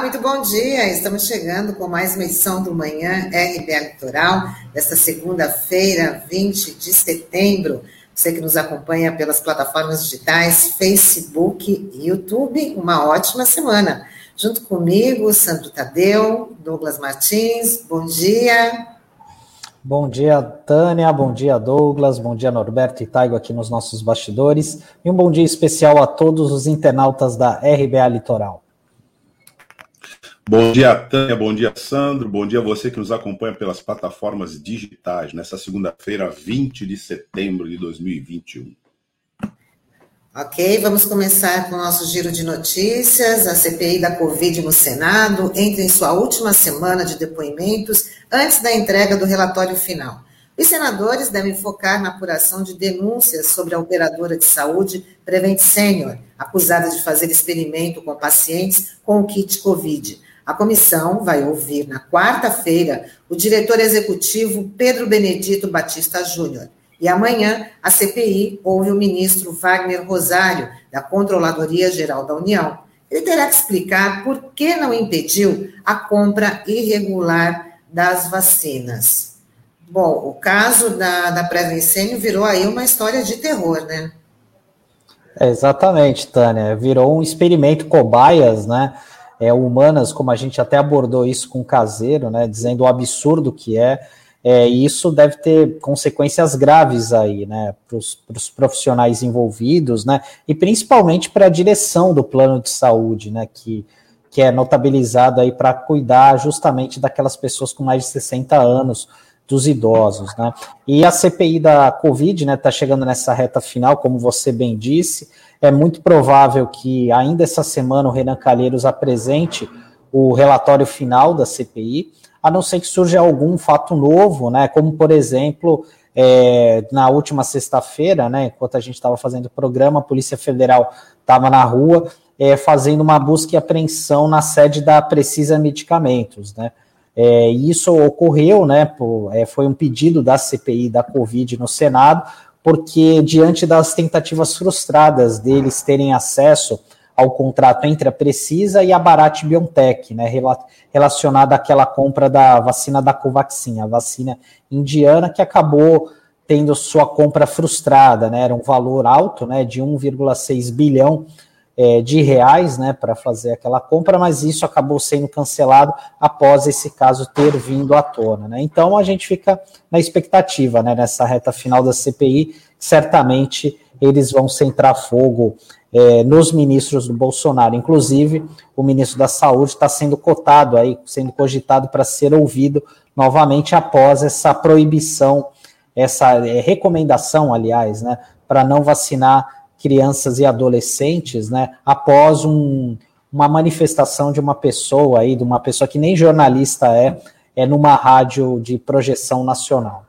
Muito bom dia. Estamos chegando com mais uma edição do Manhã RBA Litoral, desta segunda-feira, 20 de setembro. Você que nos acompanha pelas plataformas digitais, Facebook e YouTube, uma ótima semana. Junto comigo, Sandro Tadeu, Douglas Martins, bom dia. Bom dia, Tânia, bom dia, Douglas, bom dia, Norberto e Taigo aqui nos nossos bastidores. E um bom dia especial a todos os internautas da RBA Litoral. Bom dia, Tânia, bom dia, Sandro, bom dia a você que nos acompanha pelas plataformas digitais nessa segunda-feira, 20 de setembro de 2021. Ok, vamos começar com o nosso giro de notícias. A CPI da Covid no Senado entra em sua última semana de depoimentos antes da entrega do relatório final. Os senadores devem focar na apuração de denúncias sobre a operadora de saúde Prevent Senior, acusada de fazer experimento com pacientes com o kit Covid. A comissão vai ouvir na quarta-feira o diretor executivo Pedro Benedito Batista Júnior. E amanhã a CPI ouve o ministro Wagner Rosário, da Controladoria Geral da União. Ele terá que explicar por que não impediu a compra irregular das vacinas. Bom, o caso da, da Prevencênio virou aí uma história de terror, né? É, exatamente, Tânia. Virou um experimento cobaias, né? É, humanas, como a gente até abordou isso com o caseiro, né, dizendo o absurdo que é, é isso deve ter consequências graves aí, né, para os profissionais envolvidos, né, e principalmente para a direção do plano de saúde, né, que, que é notabilizado aí para cuidar justamente daquelas pessoas com mais de 60 anos, dos idosos, né? E a CPI da Covid, né, está chegando nessa reta final, como você bem disse, é muito provável que ainda essa semana o Renan Calheiros apresente o relatório final da CPI, a não ser que surja algum fato novo, né? Como, por exemplo, é, na última sexta-feira, né, enquanto a gente estava fazendo o programa, a Polícia Federal estava na rua é, fazendo uma busca e apreensão na sede da Precisa Medicamentos, né? É, isso ocorreu, né? Por, é, foi um pedido da CPI da Covid no Senado, porque diante das tentativas frustradas deles terem acesso ao contrato entre a Precisa e a Bharat Biotech, né, relacionada àquela compra da vacina da Covaxin, a vacina indiana que acabou tendo sua compra frustrada, né, era um valor alto, né, de 1,6 bilhão é, de reais, né, para fazer aquela compra, mas isso acabou sendo cancelado após esse caso ter vindo à tona, né. Então a gente fica na expectativa, né, nessa reta final da CPI, certamente eles vão centrar fogo é, nos ministros do Bolsonaro. Inclusive, o ministro da Saúde está sendo cotado aí, sendo cogitado para ser ouvido novamente após essa proibição, essa é, recomendação, aliás, né, para não vacinar crianças e adolescentes, né, após um, uma manifestação de uma pessoa aí, de uma pessoa que nem jornalista é, é numa rádio de projeção nacional.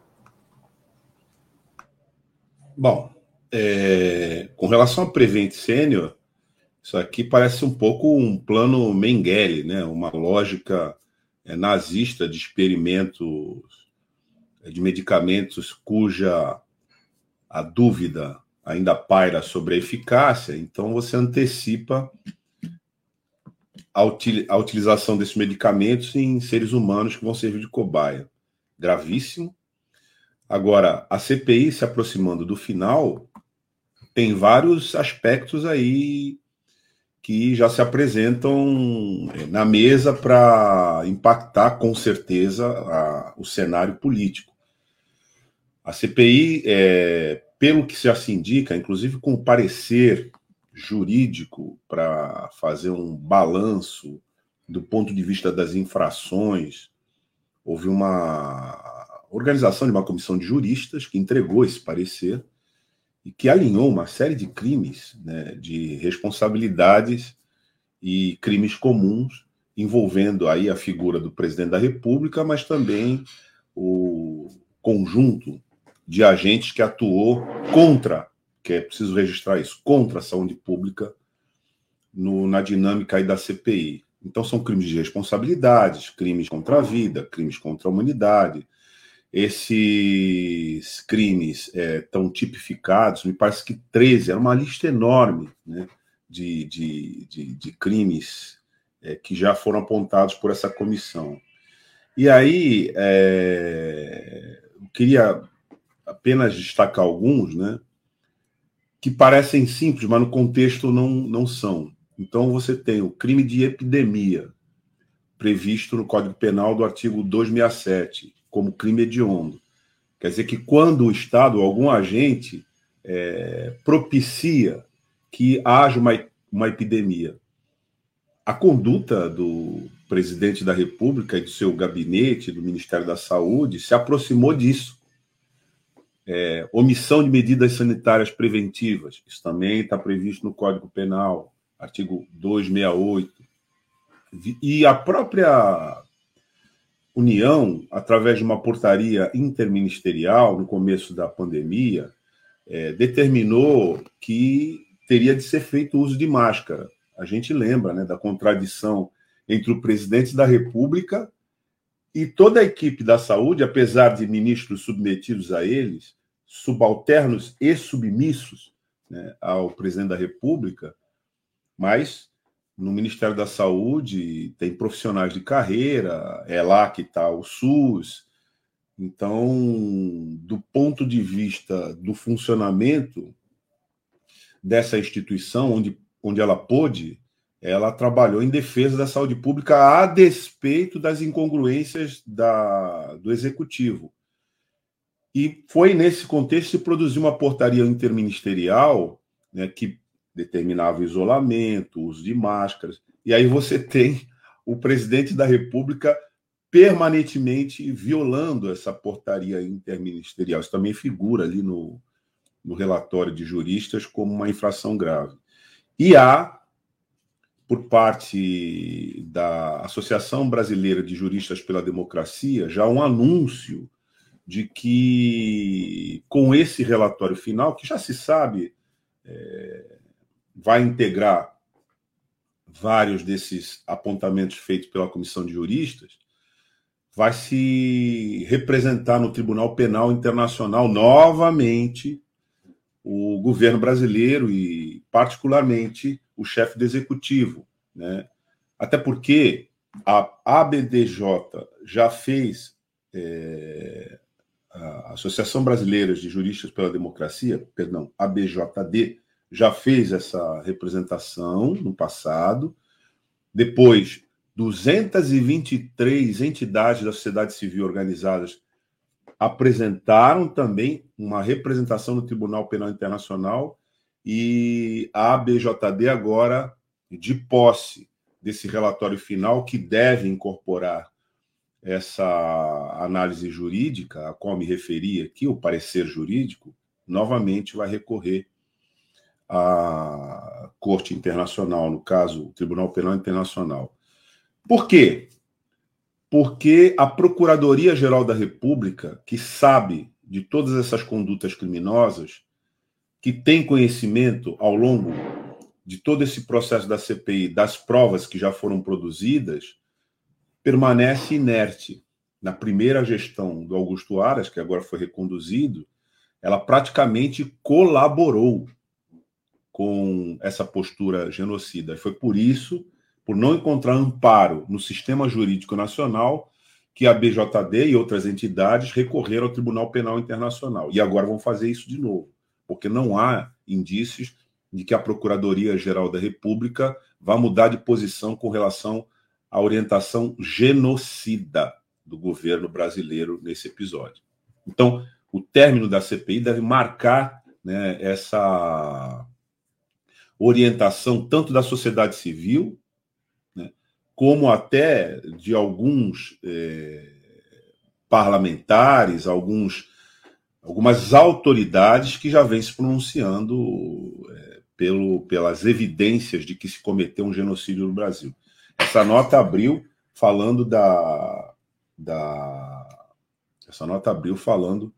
Bom, é, com relação a Prevent Sênior, isso aqui parece um pouco um plano Mengele, né? uma lógica é, nazista de experimentos de medicamentos cuja a dúvida ainda paira sobre a eficácia, então você antecipa a, util, a utilização desses medicamentos em seres humanos que vão servir de cobaia. Gravíssimo. Agora, a CPI se aproximando do final, tem vários aspectos aí que já se apresentam eh, na mesa para impactar com certeza a, o cenário político. A CPI é, pelo que já se indica, inclusive com o parecer jurídico para fazer um balanço do ponto de vista das infrações, houve uma organização de uma comissão de juristas que entregou esse parecer e que alinhou uma série de crimes, né, de responsabilidades e crimes comuns envolvendo aí a figura do presidente da República, mas também o conjunto de agentes que atuou contra, que é preciso registrar isso, contra a saúde pública no, na dinâmica aí da CPI. Então são crimes de responsabilidades, crimes contra a vida, crimes contra a humanidade. Esses crimes estão é, tipificados, me parece que 13, era uma lista enorme né, de, de, de, de crimes é, que já foram apontados por essa comissão. E aí, é, eu queria apenas destacar alguns, né, que parecem simples, mas no contexto não, não são. Então, você tem o crime de epidemia, previsto no Código Penal do artigo 267, como crime hediondo. Quer dizer que quando o Estado, algum agente, é, propicia que haja uma, uma epidemia, a conduta do presidente da República e do seu gabinete, do Ministério da Saúde, se aproximou disso. É, omissão de medidas sanitárias preventivas, isso também está previsto no Código Penal, artigo 268. E a própria União, através de uma portaria interministerial no começo da pandemia, é, determinou que teria de ser feito uso de máscara. A gente lembra né, da contradição entre o presidente da República e toda a equipe da saúde, apesar de ministros submetidos a eles, subalternos e submissos né, ao presidente da República, mas no Ministério da Saúde tem profissionais de carreira, é lá que está o SUS. Então, do ponto de vista do funcionamento dessa instituição, onde, onde ela pôde, ela trabalhou em defesa da saúde pública a despeito das incongruências da, do executivo. E foi nesse contexto que produziu uma portaria interministerial né, que determinava o isolamento, o uso de máscaras. E aí você tem o presidente da República permanentemente violando essa portaria interministerial. Isso também figura ali no, no relatório de juristas como uma infração grave. E há por parte da Associação Brasileira de Juristas pela Democracia, já um anúncio de que, com esse relatório final, que já se sabe, é, vai integrar vários desses apontamentos feitos pela Comissão de Juristas, vai se representar no Tribunal Penal Internacional novamente o governo brasileiro e, particularmente, o chefe do executivo, né? Até porque a ABDJ já fez é, a Associação Brasileira de Juristas pela Democracia, perdão, ABJD, já fez essa representação no passado. Depois, 223 entidades da sociedade civil organizadas apresentaram também uma representação no Tribunal Penal Internacional e a ABJD agora, de posse desse relatório final, que deve incorporar essa análise jurídica, a qual me referi aqui, o parecer jurídico, novamente vai recorrer à Corte Internacional, no caso, o Tribunal Penal Internacional. Por quê? Porque a Procuradoria-Geral da República, que sabe de todas essas condutas criminosas, que tem conhecimento ao longo de todo esse processo da CPI, das provas que já foram produzidas, permanece inerte. Na primeira gestão do Augusto Aras, que agora foi reconduzido, ela praticamente colaborou com essa postura genocida. Foi por isso, por não encontrar amparo no sistema jurídico nacional, que a BJD e outras entidades recorreram ao Tribunal Penal Internacional. E agora vão fazer isso de novo porque não há indícios de que a Procuradoria-Geral da República vá mudar de posição com relação à orientação genocida do governo brasileiro nesse episódio. Então, o término da CPI deve marcar né, essa orientação tanto da sociedade civil, como até de alguns eh, parlamentares, alguns algumas autoridades que já vêm se pronunciando é, pelo, pelas evidências de que se cometeu um genocídio no Brasil. Essa nota abriu falando da, da essa nota abriu falando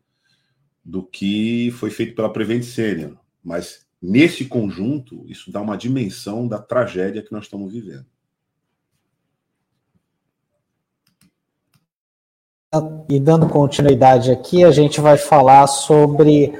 do que foi feito pela Prevent Senior, mas nesse conjunto isso dá uma dimensão da tragédia que nós estamos vivendo. E dando continuidade aqui, a gente vai falar sobre.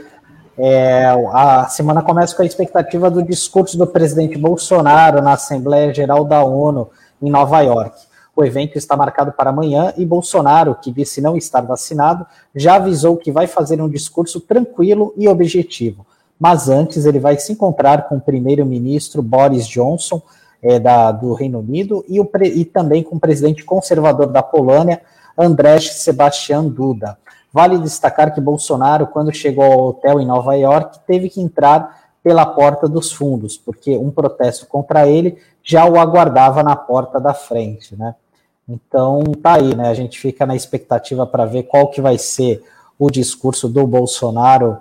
É, a semana começa com a expectativa do discurso do presidente Bolsonaro na Assembleia Geral da ONU. em Nova York. O evento está marcado para amanhã e Bolsonaro, que disse não estar vacinado, já avisou que vai fazer um discurso tranquilo e objetivo. Mas antes, ele vai se encontrar com o primeiro-ministro Boris Johnson, é, da, do Reino Unido, e, o, e também com o presidente conservador da Polônia, Andrzej Sebastian Duda. Vale destacar que Bolsonaro, quando chegou ao hotel em Nova York, teve que entrar pela porta dos fundos, porque um protesto contra ele já o aguardava na porta da frente, né? Então tá aí, né? A gente fica na expectativa para ver qual que vai ser o discurso do Bolsonaro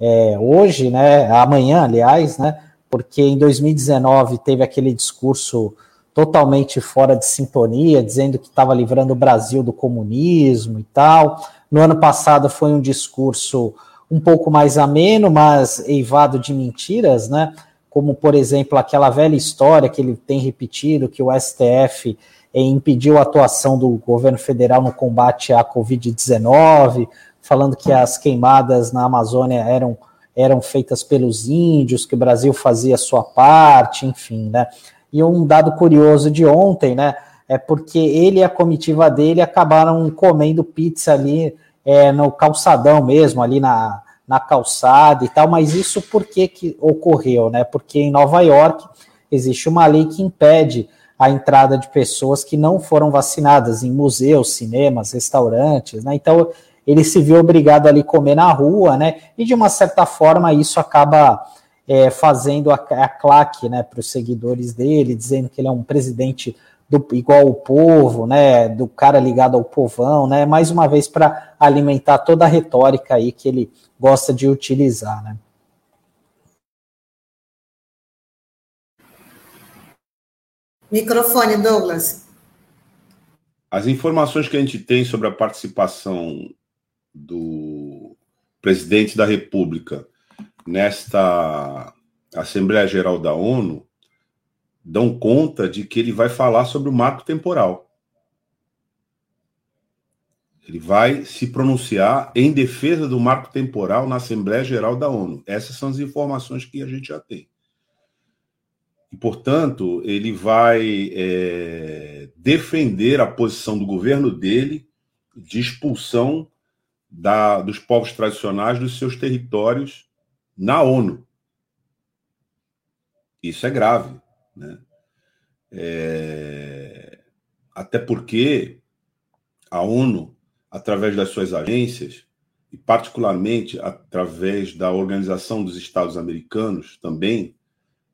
é, hoje, né? Amanhã, aliás, né? Porque em 2019 teve aquele discurso totalmente fora de sintonia, dizendo que estava livrando o Brasil do comunismo e tal. No ano passado foi um discurso um pouco mais ameno, mas eivado de mentiras, né? Como, por exemplo, aquela velha história que ele tem repetido, que o STF eh, impediu a atuação do governo federal no combate à Covid-19, falando que as queimadas na Amazônia eram, eram feitas pelos índios, que o Brasil fazia a sua parte, enfim, né? E um dado curioso de ontem, né? É porque ele e a comitiva dele acabaram comendo pizza ali é, no calçadão mesmo, ali na, na calçada e tal, mas isso por que, que ocorreu, né? Porque em Nova York existe uma lei que impede a entrada de pessoas que não foram vacinadas em museus, cinemas, restaurantes, né? Então ele se viu obrigado ali comer na rua, né? E de uma certa forma isso acaba é, fazendo a, a claque, né, para os seguidores dele, dizendo que ele é um presidente do, igual o povo, né, do cara ligado ao povão, né, mais uma vez para alimentar toda a retórica aí que ele gosta de utilizar, né. Microfone, Douglas. As informações que a gente tem sobre a participação do presidente da República nesta Assembleia Geral da ONU dão conta de que ele vai falar sobre o marco temporal. Ele vai se pronunciar em defesa do marco temporal na Assembleia Geral da ONU. Essas são as informações que a gente já tem. E, portanto, ele vai é, defender a posição do governo dele de expulsão da, dos povos tradicionais dos seus territórios na ONU. Isso é grave. Né? É... Até porque a ONU, através das suas agências, e particularmente através da Organização dos Estados Americanos também,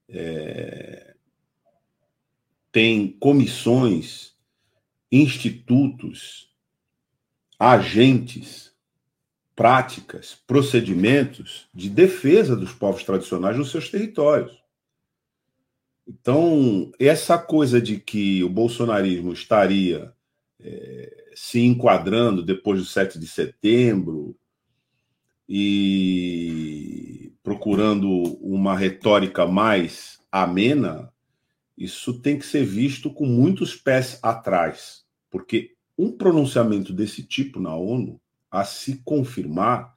é... tem comissões, institutos, agentes, práticas, procedimentos de defesa dos povos tradicionais nos seus territórios. Então, essa coisa de que o bolsonarismo estaria é, se enquadrando depois do 7 de setembro e procurando uma retórica mais amena, isso tem que ser visto com muitos pés atrás, porque um pronunciamento desse tipo na ONU, a se confirmar,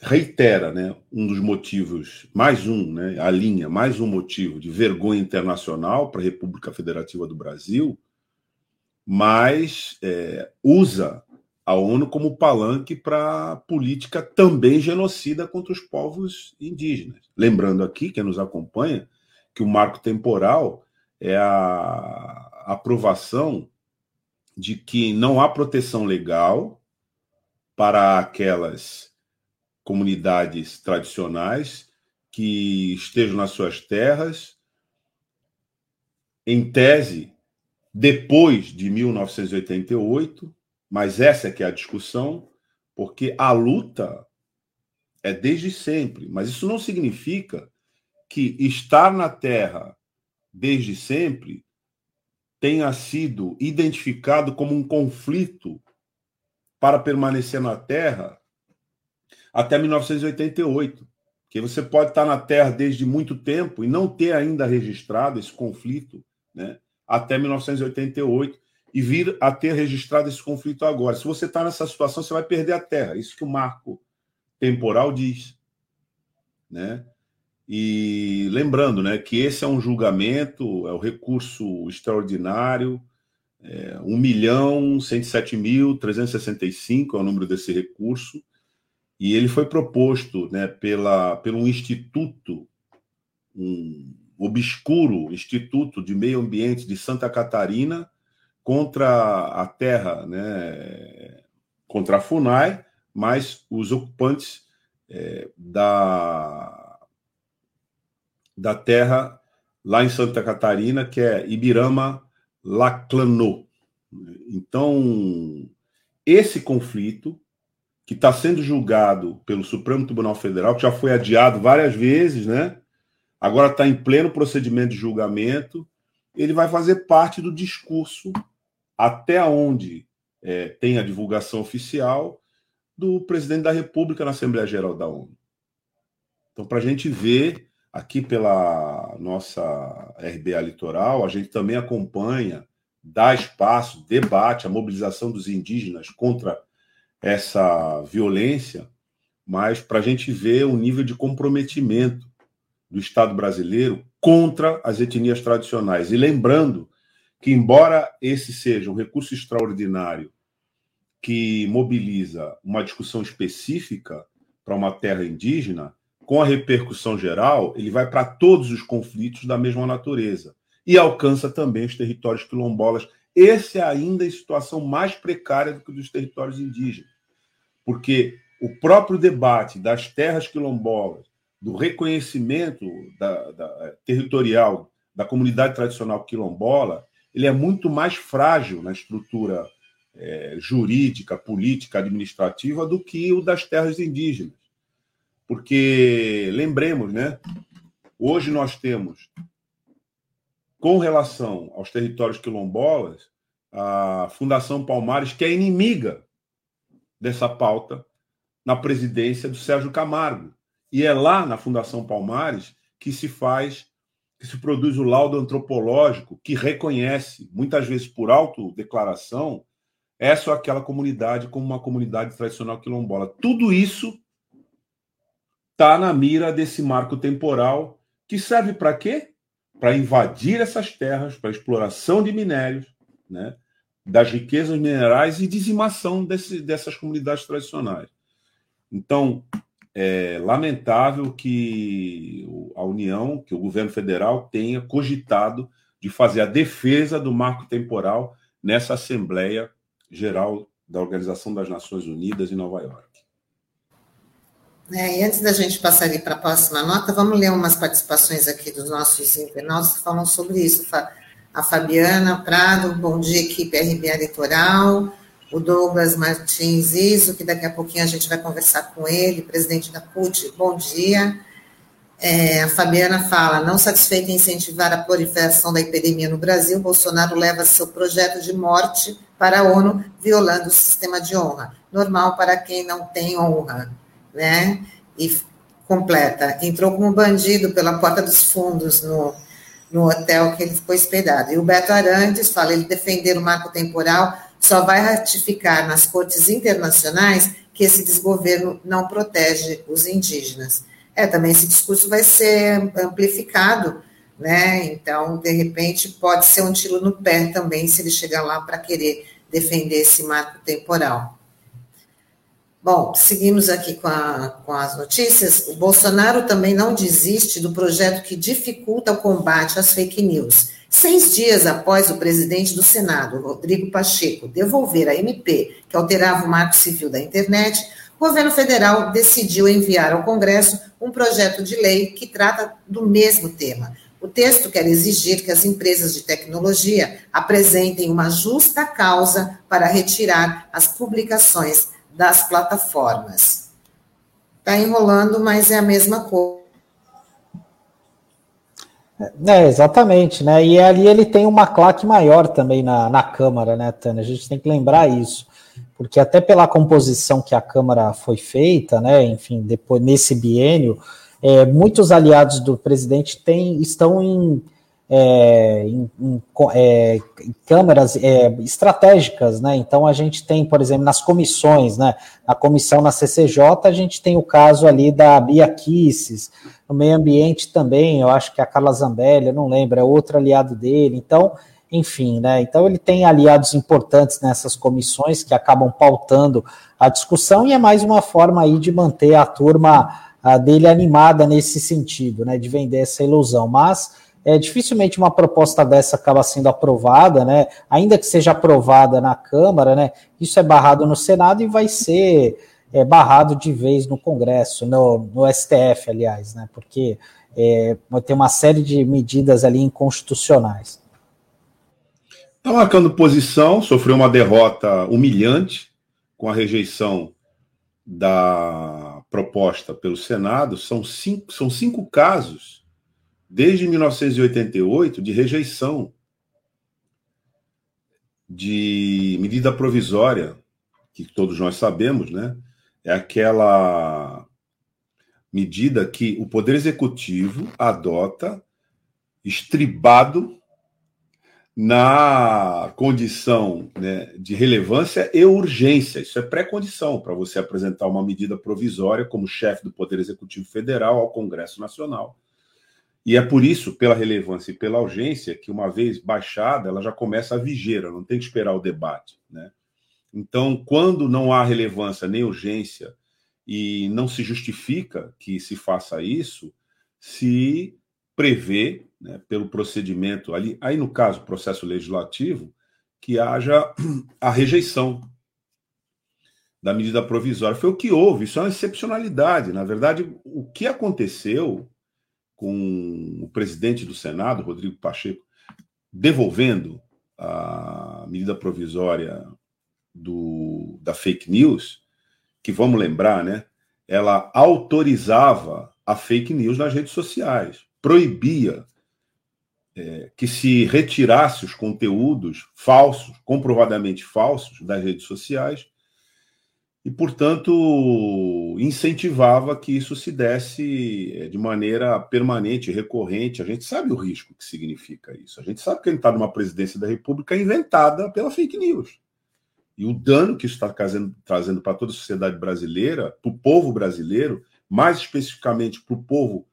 reitera né, um dos motivos, mais um, né, a linha, mais um motivo de vergonha internacional para a República Federativa do Brasil, mas é, usa a ONU como palanque para política também genocida contra os povos indígenas. Lembrando aqui, quem nos acompanha, que o marco temporal é a aprovação de que não há proteção legal para aquelas comunidades tradicionais que estejam nas suas terras, em tese, depois de 1988, mas essa é que é a discussão, porque a luta é desde sempre, mas isso não significa que estar na terra desde sempre tenha sido identificado como um conflito para permanecer na terra até 1988. Que você pode estar na Terra desde muito tempo e não ter ainda registrado esse conflito né, até 1988 e vir a ter registrado esse conflito agora. Se você está nessa situação, você vai perder a Terra. Isso que o marco temporal diz. Né? E lembrando né, que esse é um julgamento, é o recurso extraordinário, é, 1 milhão 107 mil 365 é o número desse recurso, e ele foi proposto né, pela, pelo instituto, um obscuro Instituto de Meio Ambiente de Santa Catarina, contra a terra, né, contra a FUNAI, mas os ocupantes é, da, da terra lá em Santa Catarina, que é Ibirama Laclanô. Então, esse conflito, que está sendo julgado pelo Supremo Tribunal Federal, que já foi adiado várias vezes, né? Agora está em pleno procedimento de julgamento. Ele vai fazer parte do discurso até onde é, tem a divulgação oficial do presidente da República na Assembleia Geral da ONU. Então, para a gente ver aqui pela nossa RBA Litoral, a gente também acompanha, dá espaço, debate a mobilização dos indígenas contra essa violência, mas para a gente ver o nível de comprometimento do Estado brasileiro contra as etnias tradicionais. E lembrando que, embora esse seja um recurso extraordinário que mobiliza uma discussão específica para uma terra indígena, com a repercussão geral, ele vai para todos os conflitos da mesma natureza e alcança também os territórios quilombolas. Esse é ainda a situação mais precária do que dos territórios indígenas, porque o próprio debate das terras quilombolas, do reconhecimento da, da, territorial da comunidade tradicional quilombola, ele é muito mais frágil na estrutura é, jurídica, política, administrativa do que o das terras indígenas. Porque, lembremos, né? Hoje nós temos, com relação aos territórios quilombolas, a Fundação Palmares, que é inimiga dessa pauta na presidência do Sérgio Camargo. E é lá na Fundação Palmares que se faz que se produz o laudo antropológico que reconhece, muitas vezes por autodeclaração, essa ou aquela comunidade como uma comunidade tradicional quilombola. Tudo isso está na mira desse marco temporal que serve para quê? Para invadir essas terras, para exploração de minérios, né? das riquezas minerais e dizimação desse, dessas comunidades tradicionais. Então, é lamentável que a União, que o governo federal tenha cogitado de fazer a defesa do marco temporal nessa Assembleia Geral da Organização das Nações Unidas em Nova York. É, e antes da gente passar ali para a próxima nota, vamos ler umas participações aqui dos nossos internautas que falam sobre isso. A Fabiana Prado, bom dia, equipe RBA Litoral o Douglas Martins Iso, que daqui a pouquinho a gente vai conversar com ele, presidente da CUT, bom dia. É, a Fabiana fala, não satisfeita em incentivar a proliferação da epidemia no Brasil, Bolsonaro leva seu projeto de morte para a ONU, violando o sistema de honra. Normal para quem não tem honra, né? E completa, entrou como bandido pela porta dos fundos no, no hotel que ele ficou hospedado. E o Beto Arantes fala, ele defender o marco temporal só vai ratificar nas cortes internacionais que esse desgoverno não protege os indígenas. É, também esse discurso vai ser amplificado, né? Então, de repente, pode ser um tiro no pé também se ele chegar lá para querer defender esse marco temporal. Bom, seguimos aqui com, a, com, as notícias. O Bolsonaro também não desiste do projeto que dificulta o combate às fake news. Seis dias após o presidente do Senado, Rodrigo Pacheco, devolver a MP, que alterava o marco civil da internet, o governo federal decidiu enviar ao Congresso um projeto de lei que trata do mesmo tema. O texto quer exigir que as empresas de tecnologia apresentem uma justa causa para retirar as publicações das plataformas. Está enrolando, mas é a mesma coisa é, exatamente, né? E ali ele tem uma claque maior também na, na Câmara, né, Tânia? A gente tem que lembrar isso, porque até pela composição que a Câmara foi feita, né, enfim, depois nesse biênio, é, muitos aliados do presidente têm, estão em é, em, em, é, câmeras é, estratégicas, né? Então a gente tem, por exemplo, nas comissões, né? Na comissão na CCJ, a gente tem o caso ali da Bia Kisses, no meio ambiente também, eu acho que a Carla Zambelli, eu não lembro, é outro aliado dele. Então, enfim, né? Então ele tem aliados importantes nessas comissões que acabam pautando a discussão e é mais uma forma aí de manter a turma a dele animada nesse sentido, né? De vender essa ilusão. Mas é, dificilmente uma proposta dessa acaba sendo aprovada, né? Ainda que seja aprovada na Câmara, né? Isso é barrado no Senado e vai ser é, barrado de vez no Congresso, no, no STF, aliás, né? Porque é, ter uma série de medidas ali inconstitucionais. Está marcando posição, sofreu uma derrota humilhante com a rejeição da proposta pelo Senado. São cinco, são cinco casos desde 1988, de rejeição de medida provisória, que todos nós sabemos, né? É aquela medida que o Poder Executivo adota estribado na condição né, de relevância e urgência. Isso é pré-condição para você apresentar uma medida provisória como chefe do Poder Executivo Federal ao Congresso Nacional. E é por isso, pela relevância e pela urgência, que uma vez baixada, ela já começa a vigeira, não tem que esperar o debate. Né? Então, quando não há relevância nem urgência e não se justifica que se faça isso, se prevê, né, pelo procedimento ali, aí no caso, processo legislativo, que haja a rejeição da medida provisória. Foi o que houve, isso é uma excepcionalidade. Na verdade, o que aconteceu com o presidente do Senado, Rodrigo Pacheco, devolvendo a medida provisória do, da fake news, que vamos lembrar, né? Ela autorizava a fake news nas redes sociais, proibia é, que se retirasse os conteúdos falsos, comprovadamente falsos, das redes sociais e, portanto, incentivava que isso se desse eh, de maneira permanente, recorrente. A gente sabe o risco que significa isso. A gente sabe que a gente está numa presidência da República inventada pela fake news. E o dano que isso está trazendo, trazendo para toda a sociedade brasileira, para o povo brasileiro, mais especificamente para o povo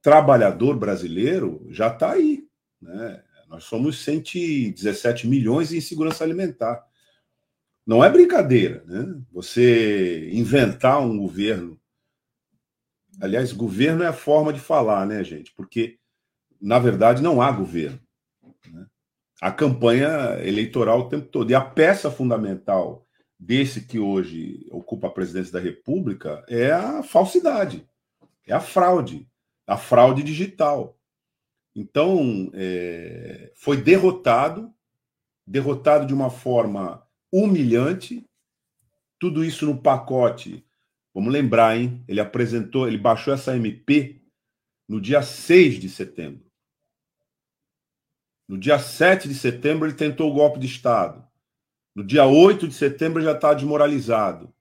trabalhador brasileiro, já está aí. Né? Nós somos 117 milhões em segurança alimentar. Não é brincadeira, né? Você inventar um governo. Aliás, governo é a forma de falar, né, gente? Porque, na verdade, não há governo. Né? A campanha eleitoral o tempo todo. E a peça fundamental desse que hoje ocupa a presidência da República é a falsidade, é a fraude, a fraude digital. Então, é, foi derrotado, derrotado de uma forma humilhante. Tudo isso no pacote. Vamos lembrar, hein? Ele apresentou, ele baixou essa MP no dia 6 de setembro. No dia 7 de setembro, ele tentou o golpe de Estado. No dia 8 de setembro, já está desmoralizado.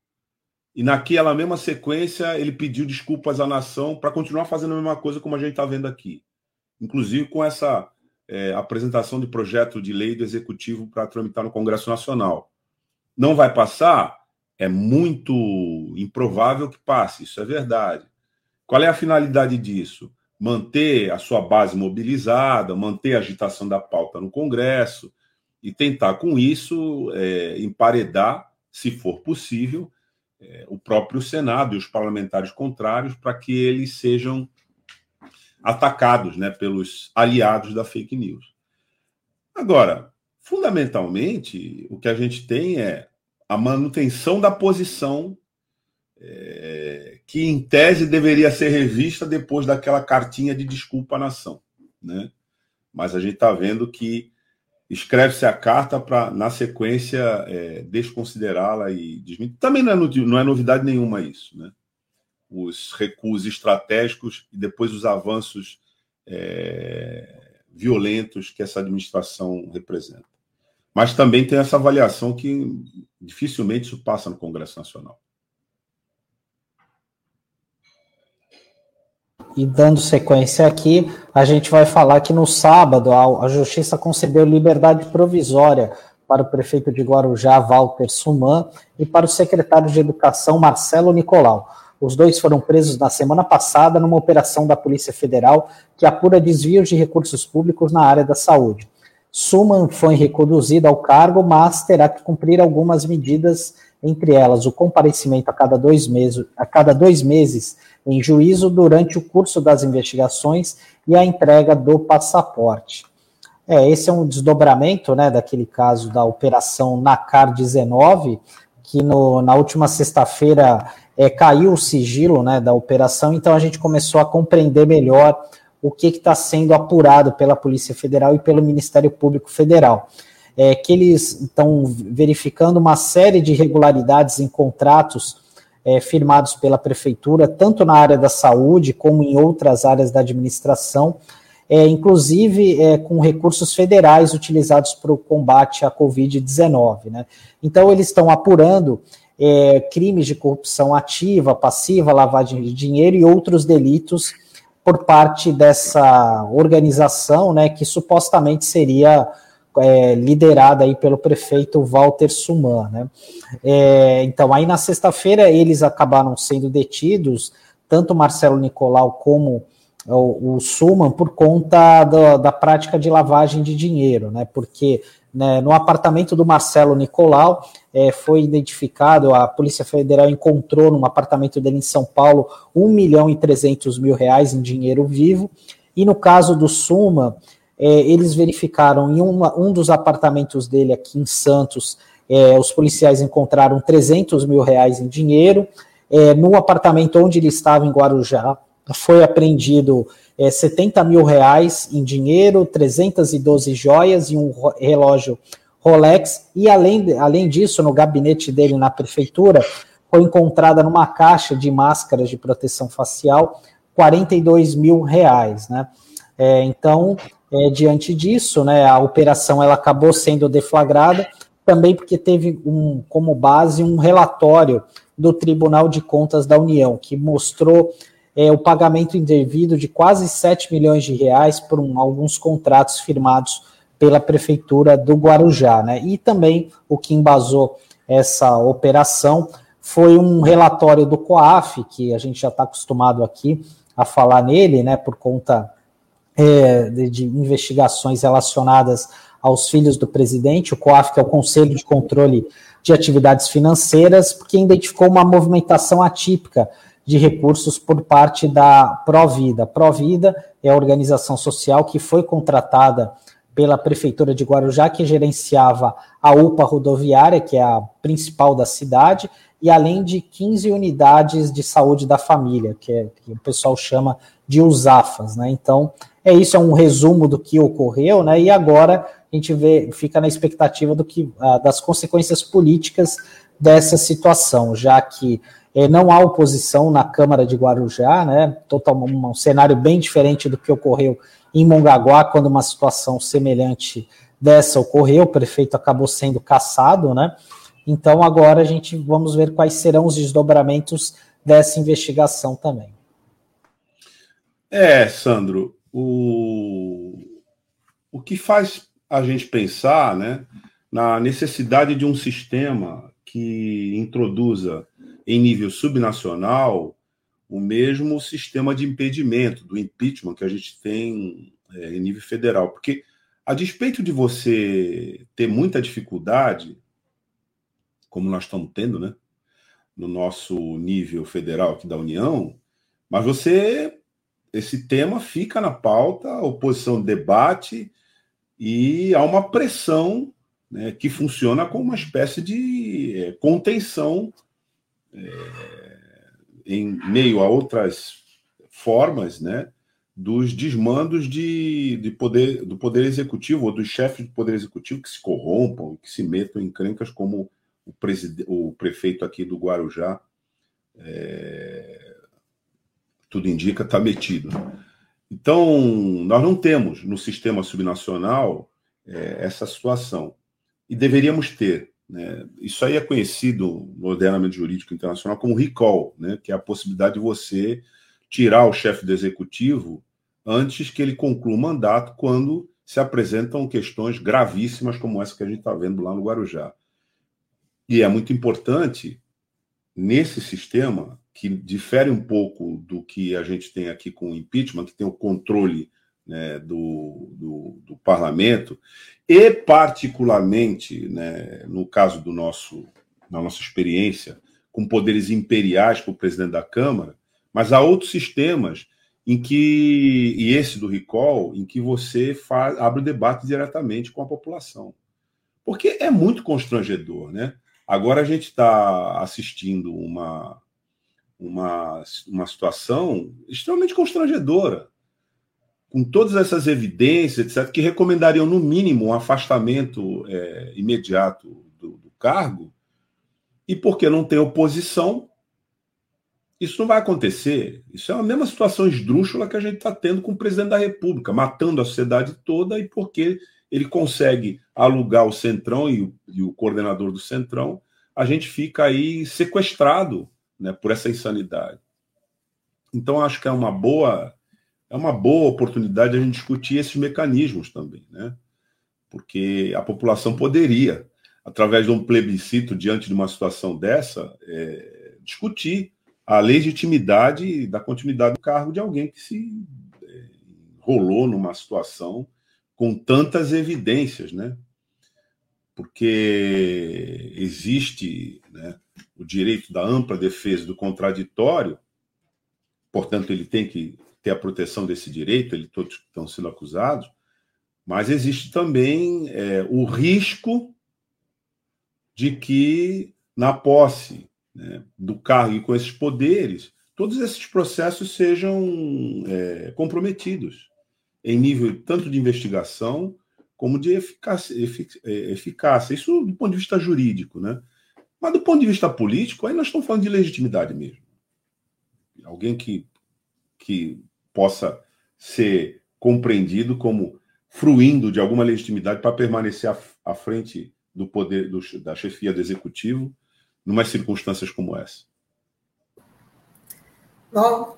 E naquela mesma sequência, ele pediu desculpas à nação para continuar fazendo a mesma coisa como a gente está vendo aqui. Inclusive com essa é, apresentação de projeto de lei do Executivo para tramitar no Congresso Nacional. Não vai passar? É muito improvável que passe, isso é verdade. Qual é a finalidade disso? Manter a sua base mobilizada, manter a agitação da pauta no Congresso e tentar, com isso, é, emparedar, se for possível, é, o próprio Senado e os parlamentares contrários para que eles sejam atacados né, pelos aliados da fake news. Agora, Fundamentalmente, o que a gente tem é a manutenção da posição é, que, em tese, deveria ser revista depois daquela cartinha de desculpa à nação. Né? Mas a gente está vendo que escreve-se a carta para, na sequência, é, desconsiderá-la e desmentir. Também não é, não é novidade nenhuma isso. Né? Os recuos estratégicos e depois os avanços é, violentos que essa administração representa. Mas também tem essa avaliação que dificilmente isso passa no Congresso Nacional. E dando sequência aqui, a gente vai falar que no sábado a, Justiça concedeu liberdade provisória para o prefeito de Guarujá, Walter Suman, e para o secretário de Educação, Marcelo Nicolau. Os dois foram presos na semana passada numa operação da Polícia Federal que apura desvios de recursos públicos na área da saúde. Suman foi reconduzido ao cargo, mas terá que cumprir algumas medidas, entre elas o comparecimento a cada dois meses, a cada dois meses em juízo durante o curso das investigações e a entrega do passaporte. É, esse é um desdobramento né, daquele caso da Operação NACAR 19, que no, na última sexta-feira é, caiu o sigilo né, da operação, então a gente começou a compreender melhor o que está sendo apurado pela Polícia Federal e pelo Ministério Público Federal. É, que eles estão verificando uma série de irregularidades em contratos é, firmados pela Prefeitura, tanto na área da saúde como em outras áreas da administração, é, inclusive é, com recursos federais utilizados para o combate à Covid-19. Né? Então, eles estão apurando é, crimes de corrupção ativa, passiva, lavagem de dinheiro e outros delitos por parte dessa organização, né, que supostamente seria é, liderada aí pelo prefeito Walter Suman, né? É, então, aí na sexta-feira eles acabaram sendo detidos, tanto Marcelo Nicolau como o, o Suman por conta do, da prática de lavagem de dinheiro, né? Porque né, no apartamento do Marcelo Nicolau é, foi identificado, a Polícia Federal encontrou num apartamento dele em São Paulo 1 milhão e 300 mil reais em dinheiro vivo, e no caso do Suma, é, eles verificaram em uma, um dos apartamentos dele aqui em Santos, é, os policiais encontraram 300 mil reais em dinheiro, é, no apartamento onde ele estava em Guarujá, foi apreendido é, 70 mil reais em dinheiro, 312 joias e um relógio Rolex. E além, além disso, no gabinete dele na prefeitura, foi encontrada numa caixa de máscaras de proteção facial 42 mil reais, né? É, então, é, diante disso, né, a operação ela acabou sendo deflagrada também porque teve um, como base um relatório do Tribunal de Contas da União que mostrou é, o pagamento indevido de quase 7 milhões de reais por um, alguns contratos firmados pela Prefeitura do Guarujá. Né? E também o que embasou essa operação foi um relatório do COAF, que a gente já está acostumado aqui a falar nele, né, por conta é, de, de, investigações relacionadas aos filhos do presidente, o COAF, que é o Conselho de Controle de Atividades Financeiras, que identificou uma movimentação atípica de recursos por parte da Provida. Provida é a organização social que foi contratada pela Prefeitura de Guarujá, que gerenciava a UPA rodoviária, que é a principal da cidade, e além de 15 unidades de saúde da família, que, é, que o pessoal chama de USAFAS. Né? Então, é isso, é um resumo do que ocorreu, né? e agora a gente vê, fica na expectativa do que, ah, das consequências políticas dessa situação, já que não há oposição na Câmara de Guarujá, né? Total, um, um cenário bem diferente do que ocorreu em Mongaguá, quando uma situação semelhante dessa ocorreu, o prefeito acabou sendo caçado, né? Então agora a gente vamos ver quais serão os desdobramentos dessa investigação também. É, Sandro, o, o que faz a gente pensar né, na necessidade de um sistema que introduza em nível subnacional o mesmo sistema de impedimento do impeachment que a gente tem é, em nível federal. Porque, a despeito de você ter muita dificuldade, como nós estamos tendo, né, no nosso nível federal aqui da União, mas você, esse tema fica na pauta, a oposição debate e há uma pressão né, que funciona como uma espécie de é, contenção é, em meio a outras formas, né, dos desmandos de, de poder, do poder executivo ou dos chefes do poder executivo que se corrompam, que se metam em crencas como o, o prefeito aqui do Guarujá, é, tudo indica, está metido. Então, nós não temos no sistema subnacional é, essa situação. E deveríamos ter. Né? Isso aí é conhecido no ordenamento jurídico internacional como recall, né? que é a possibilidade de você tirar o chefe do executivo antes que ele conclua o mandato, quando se apresentam questões gravíssimas como essa que a gente está vendo lá no Guarujá. E é muito importante, nesse sistema, que difere um pouco do que a gente tem aqui com o impeachment, que tem o controle né, do, do, do, parlamento, e particularmente, né, no caso do nosso, da nossa experiência, com poderes imperiais para o presidente da Câmara, mas há outros sistemas em que, e esse do recall, em que você faz, abre o debate diretamente com a população. Porque é muito constrangedor, né? Agora a gente está assistindo uma, uma, uma situação extremamente constrangedora, com todas essas evidências, etc., que recomendariam, no mínimo, um afastamento é, imediato do, do cargo, e porque não tem oposição, isso não vai acontecer. Isso é a mesma situação esdrúxula que a gente está tendo com o presidente da República, matando a sociedade toda e porque ele consegue alugar o Centrão e o, e o coordenador do Centrão, a gente fica aí sequestrado né, por essa insanidade. Então, acho que é uma boa é uma boa oportunidade a gente discutir esses mecanismos também, né? Porque a população poderia, através de um plebiscito diante de uma situação dessa, é, discutir a legitimidade da continuidade do cargo de alguém que se é, rolou numa situação com tantas evidências, né? Porque existe né, o direito da ampla defesa do contraditório, portanto, ele tem que ter a proteção desse direito, eles todos estão sendo acusados, mas existe também é, o risco de que, na posse né, do cargo e com esses poderes, todos esses processos sejam é, comprometidos em nível tanto de investigação como de eficácia, é, eficácia. Isso do ponto de vista jurídico, né? Mas do ponto de vista político, aí nós estamos falando de legitimidade mesmo. Alguém que, que possa ser compreendido como fruindo de alguma legitimidade para permanecer à, frente do poder do, da chefia do executivo numa circunstâncias como essa. Bom,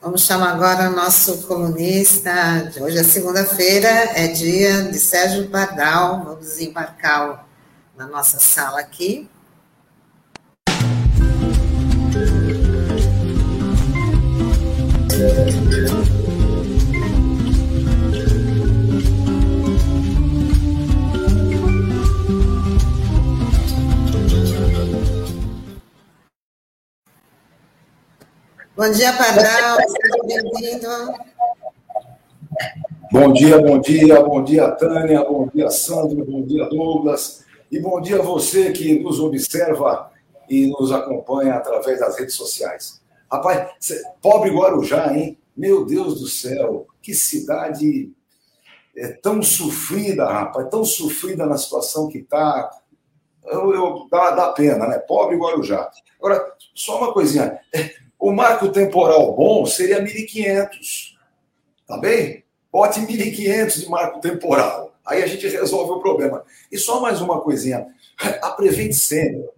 vamos chamar agora o nosso colunista. Hoje é segunda-feira, é dia de Sérgio Pardal. Vamos embarcar na nossa sala aqui. Bom dia. Seja bem-vindo. Bom dia, bom dia, bom dia, Tânia, bom dia, Sandro, bom dia, Douglas, e bom dia a você que nos observa e nos acompanha através das redes sociais. Rapaz, pobre Guarujá, hein? Meu Deus do céu, que cidade é tão sofrida, rapaz, tão sofrida na situação que está. Eu, eu, dá, dá pena, né? Pobre Guarujá. Agora, só uma coisinha. É, o marco temporal bom seria 1.500. Tá bem? Bote 1.500 de marco temporal. Aí a gente resolve o problema. E só mais uma coisinha. A Prevent Senior,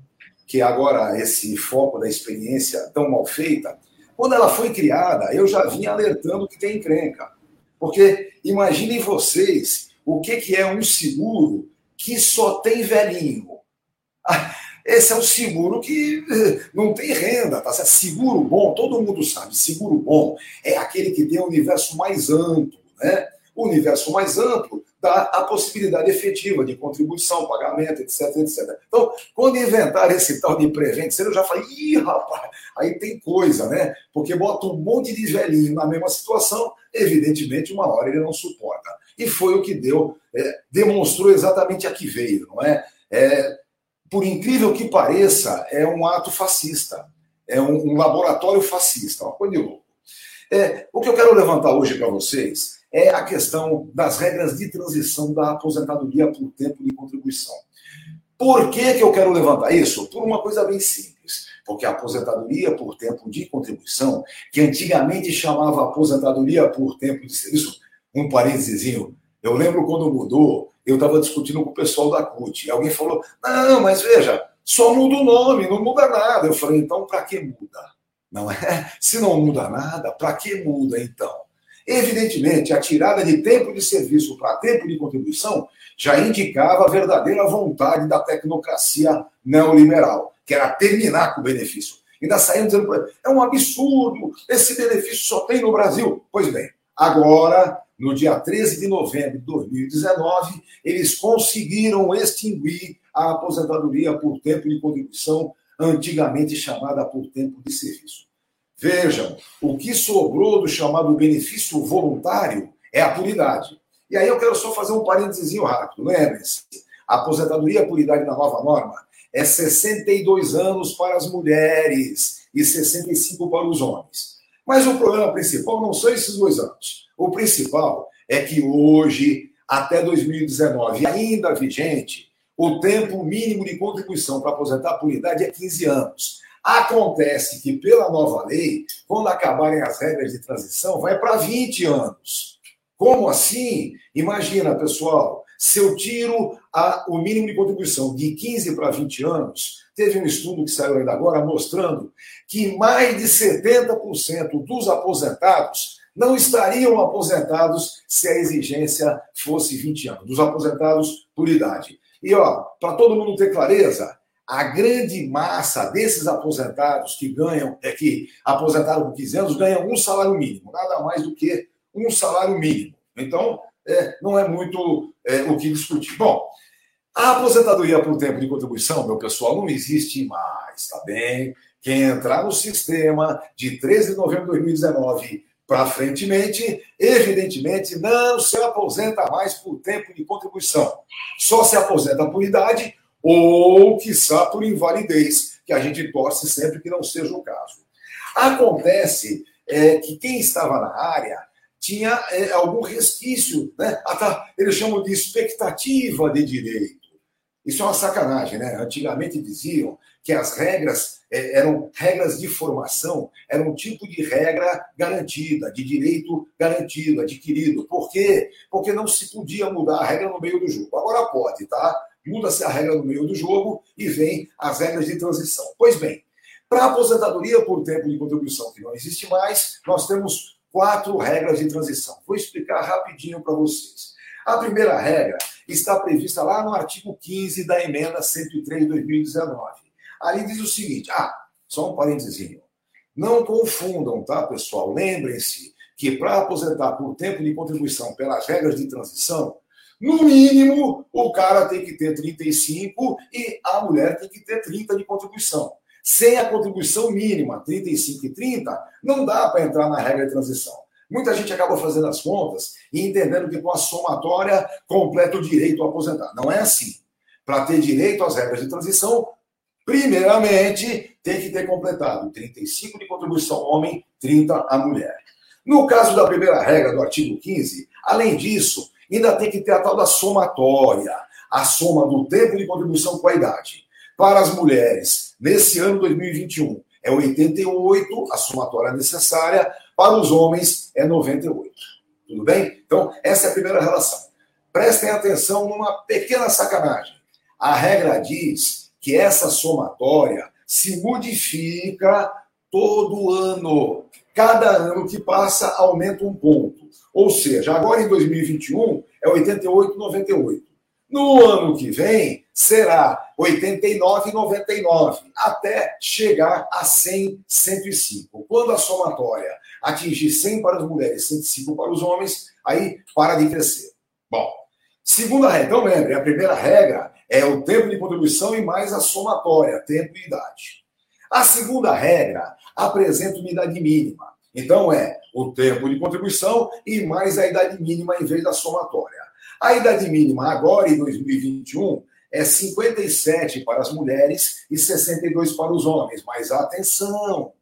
que agora esse foco da experiência tão mal feita, quando ela foi criada, eu já vinha alertando que tem encrenca. Porque imaginem vocês o que, que é um seguro que só tem velhinho. Esse é um seguro que não tem renda, tá certo? Seguro bom, todo mundo sabe, seguro bom é aquele que tem o um universo mais amplo, né? O universo mais amplo dá a possibilidade efetiva de contribuição, pagamento, etc, etc. Então, quando inventaram esse tal de prevent eu já falei, ih, rapaz, aí tem coisa, né? Porque bota um monte de velhinho na mesma situação, evidentemente, uma hora ele não suporta. E foi o que deu, é, demonstrou exatamente a que veio, não é? é por incrível que pareça, é um ato fascista. É um, um laboratório fascista. Uma coisa de louco. É, o que eu quero levantar hoje para vocês é a questão das regras de transição da aposentadoria por tempo de contribuição. Por que, que eu quero levantar isso? Por uma coisa bem simples. Porque a aposentadoria por tempo de contribuição, que antigamente chamava aposentadoria por tempo de serviço, um parênteses, eu lembro quando mudou, eu estava discutindo com o pessoal da CUT, e alguém falou: não, mas veja, só muda o nome, não muda nada. Eu falei: então, para que muda? Não é? Se não muda nada, para que muda então? Evidentemente, a tirada de tempo de serviço para tempo de contribuição já indicava a verdadeira vontade da tecnocracia neoliberal, que era terminar com o benefício. Ainda saíram dizendo, é um absurdo, esse benefício só tem no Brasil. Pois bem, agora, no dia 13 de novembro de 2019, eles conseguiram extinguir a aposentadoria por tempo de contribuição, antigamente chamada por tempo de serviço. Vejam, o que sobrou do chamado benefício voluntário é a puridade. E aí eu quero só fazer um parênteses rápido. Lembre-se, a aposentadoria por idade na nova norma é 62 anos para as mulheres e 65 para os homens. Mas o problema principal não são esses dois anos. O principal é que hoje, até 2019, ainda vigente, o tempo mínimo de contribuição para aposentar por idade é 15 anos. Acontece que, pela nova lei, quando acabarem as regras de transição, vai para 20 anos. Como assim? Imagina, pessoal, se eu tiro a, o mínimo de contribuição de 15 para 20 anos, teve um estudo que saiu ainda agora mostrando que mais de 70% dos aposentados não estariam aposentados se a exigência fosse 20 anos, dos aposentados por idade. E, ó, para todo mundo ter clareza, a grande massa desses aposentados que ganham, é que aposentaram com 15 anos, ganham um salário mínimo, nada mais do que um salário mínimo. Então, é, não é muito é, o que discutir. Bom, a aposentadoria por tempo de contribuição, meu pessoal, não existe mais, tá bem? Quem entrar no sistema de 13 de novembro de 2019 para frentemente, evidentemente não se aposenta mais por tempo de contribuição. Só se aposenta por idade ou, quiçá, por invalidez, que a gente torce sempre que não seja o caso. Acontece é, que quem estava na área tinha é, algum resquício, né? eles chamam de expectativa de direito. Isso é uma sacanagem, né? Antigamente diziam que as regras é, eram regras de formação, era um tipo de regra garantida, de direito garantido, adquirido. Por quê? Porque não se podia mudar a regra no meio do jogo. Agora pode, tá? Muda-se a regra no meio do jogo e vem as regras de transição. Pois bem, para a aposentadoria por tempo de contribuição, que não existe mais, nós temos quatro regras de transição. Vou explicar rapidinho para vocês. A primeira regra está prevista lá no artigo 15 da emenda 103 de 2019 Ali diz o seguinte: ah, só um parênteses. Não confundam, tá, pessoal? Lembrem-se que para aposentar por tempo de contribuição pelas regras de transição, no mínimo, o cara tem que ter 35 e a mulher tem que ter 30 de contribuição. Sem a contribuição mínima, 35 e 30, não dá para entrar na regra de transição. Muita gente acaba fazendo as contas e entendendo que com a somatória completa o direito a aposentar. Não é assim. Para ter direito às regras de transição, Primeiramente, tem que ter completado 35 de contribuição homem, 30 a mulher. No caso da primeira regra do artigo 15, além disso, ainda tem que ter a tal da somatória, a soma do tempo de contribuição com a idade. Para as mulheres, nesse ano 2021, é 88 a somatória necessária, para os homens é 98. Tudo bem? Então, essa é a primeira relação. Prestem atenção numa pequena sacanagem. A regra diz que essa somatória se modifica todo ano. Cada ano que passa aumenta um ponto. Ou seja, agora em 2021 é 88,98. No ano que vem será 89,99 até chegar a 100, 105. Quando a somatória atingir 100 para as mulheres, 105 para os homens, aí para de crescer. Bom, segunda regra, então lembre, a primeira regra é o tempo de contribuição e mais a somatória, tempo e idade. A segunda regra apresenta uma idade mínima. Então é o tempo de contribuição e mais a idade mínima em vez da somatória. A idade mínima agora em 2021 é 57 para as mulheres e 62 para os homens. Mas atenção,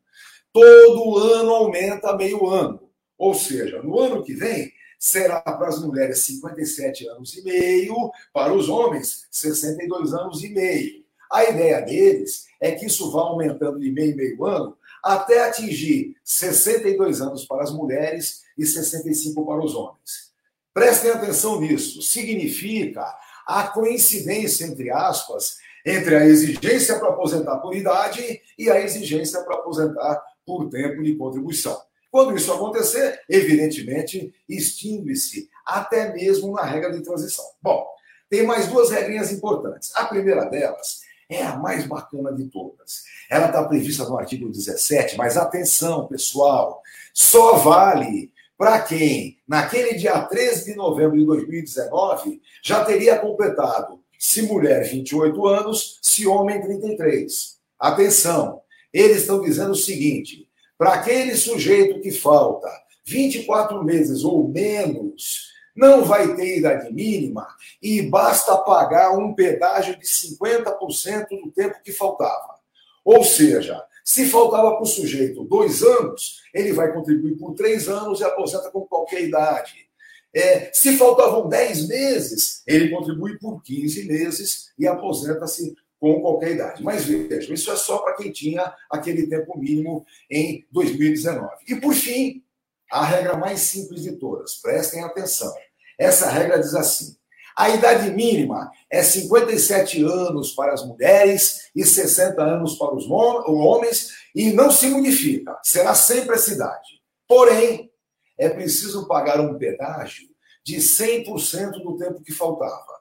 todo ano aumenta meio ano. Ou seja, no ano que vem será para as mulheres 57 anos e meio, para os homens 62 anos e meio. A ideia deles é que isso vá aumentando de meio em meio ano até atingir 62 anos para as mulheres e 65 para os homens. Prestem atenção nisso. Significa a coincidência, entre aspas, entre a exigência para aposentar por idade e a exigência para aposentar por tempo de contribuição. Quando isso acontecer, evidentemente, extingue-se até mesmo na regra de transição. Bom, tem mais duas regrinhas importantes. A primeira delas é a mais bacana de todas. Ela está prevista no artigo 17, mas atenção, pessoal, só vale para quem, naquele dia 13 de novembro de 2019, já teria completado, se mulher, 28 anos, se homem, 33. Atenção, eles estão dizendo o seguinte: para aquele sujeito que falta 24 meses ou menos, não vai ter idade mínima e basta pagar um pedágio de 50% do tempo que faltava. Ou seja, se faltava para o sujeito dois anos, ele vai contribuir por três anos e aposenta com qualquer idade. É, se faltavam 10 meses, ele contribui por 15 meses e aposenta-se com qualquer idade. Mas vejam, isso é só para quem tinha aquele tempo mínimo em 2019. E por fim, a regra mais simples de todas, prestem atenção. Essa regra diz assim: a idade mínima é 57 anos para as mulheres e 60 anos para os homens, e não se modifica, será sempre essa idade. Porém, é preciso pagar um pedágio de 100% do tempo que faltava.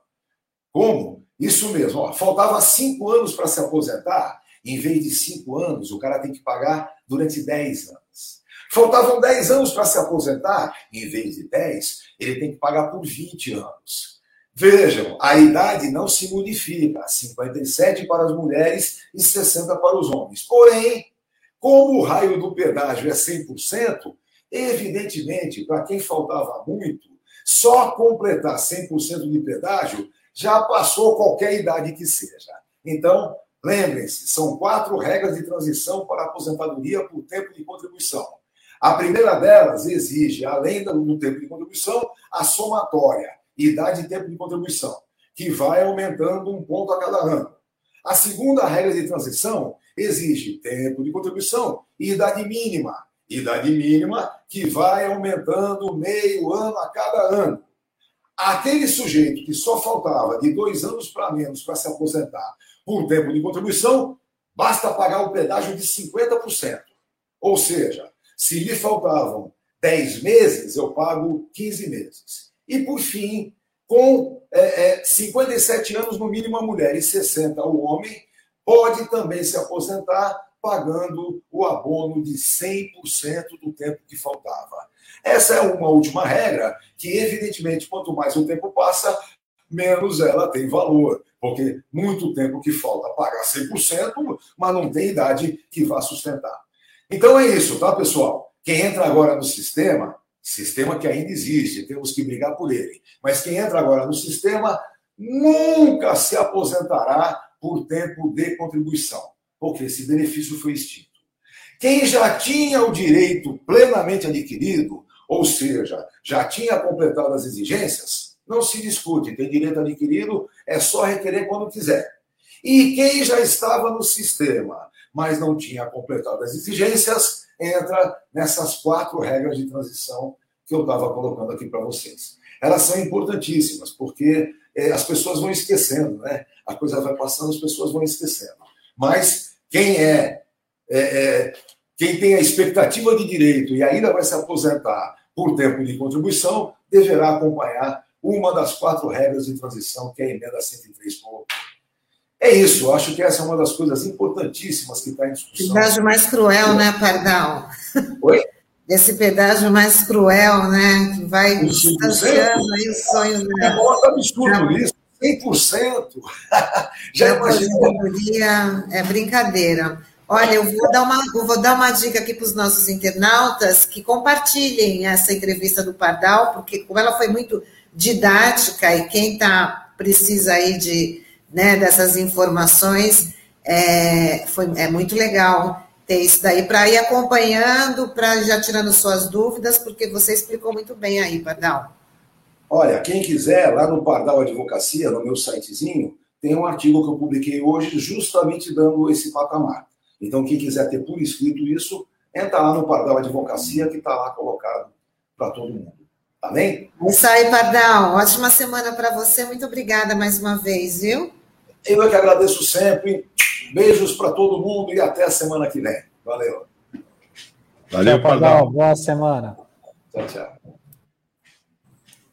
Como? Isso mesmo, ó, faltava cinco anos para se aposentar, em vez de cinco anos, o cara tem que pagar durante 10 anos. Faltavam 10 anos para se aposentar, em vez de 10, ele tem que pagar por 20 anos. Vejam, a idade não se modifica, 57 para as mulheres e 60 para os homens. Porém, como o raio do pedágio é 100%, evidentemente, para quem faltava muito, só completar 100% de pedágio já passou qualquer idade que seja. Então, lembrem-se, são quatro regras de transição para a aposentadoria por tempo de contribuição. A primeira delas exige, além do tempo de contribuição, a somatória, idade e tempo de contribuição, que vai aumentando um ponto a cada ano. A segunda regra de transição exige tempo de contribuição e idade mínima. Idade mínima que vai aumentando meio ano a cada ano. Aquele sujeito que só faltava de dois anos para menos para se aposentar por tempo de contribuição, basta pagar o pedágio de 50%. Ou seja, se lhe faltavam 10 meses, eu pago 15 meses. E, por fim, com é, é, 57 anos no mínimo a mulher e 60 o homem, pode também se aposentar pagando o abono de 100% do tempo que faltava. Essa é uma última regra que, evidentemente, quanto mais o tempo passa, menos ela tem valor, porque muito tempo que falta pagar 100%, mas não tem idade que vá sustentar. Então é isso, tá, pessoal? Quem entra agora no sistema, sistema que ainda existe, temos que brigar por ele, mas quem entra agora no sistema nunca se aposentará por tempo de contribuição, porque esse benefício foi extinto. Quem já tinha o direito plenamente adquirido, ou seja, já tinha completado as exigências, não se discute, tem direito adquirido, é só requerer quando quiser. E quem já estava no sistema, mas não tinha completado as exigências, entra nessas quatro regras de transição que eu estava colocando aqui para vocês. Elas são importantíssimas, porque é, as pessoas vão esquecendo, né? A coisa vai passando, as pessoas vão esquecendo. Mas quem é, é, é quem tem a expectativa de direito e ainda vai se aposentar por tempo de contribuição, deverá acompanhar uma das quatro regras de transição, que é a emenda 103 por é isso, acho que essa é uma das coisas importantíssimas que está em discussão. Pedágio mais cruel, né, Pardal? Oi? Esse pedágio mais cruel, né, que vai distanciando aí os sonhos. Né? É um absurdo isso, 100%. Já imaginou? É brincadeira. Olha, eu vou dar uma, vou dar uma dica aqui para os nossos internautas que compartilhem essa entrevista do Pardal, porque como ela foi muito didática e quem tá, precisa aí de, né, dessas informações, é, foi, é muito legal ter isso daí para ir acompanhando, para já tirando suas dúvidas, porque você explicou muito bem aí, Pardal. Olha, quem quiser, lá no Pardal Advocacia, no meu sitezinho, tem um artigo que eu publiquei hoje justamente dando esse patamar. Então, quem quiser ter por escrito isso, entra lá no Pardal Advocacia, que está lá colocado para todo mundo. Tá bem? Isso aí, Pardal. Ótima semana para você. Muito obrigada mais uma vez, viu? Eu é que agradeço sempre. Beijos para todo mundo e até a semana que vem. Valeu. Valeu, tchau, Pardal. Boa semana. Tchau, tchau.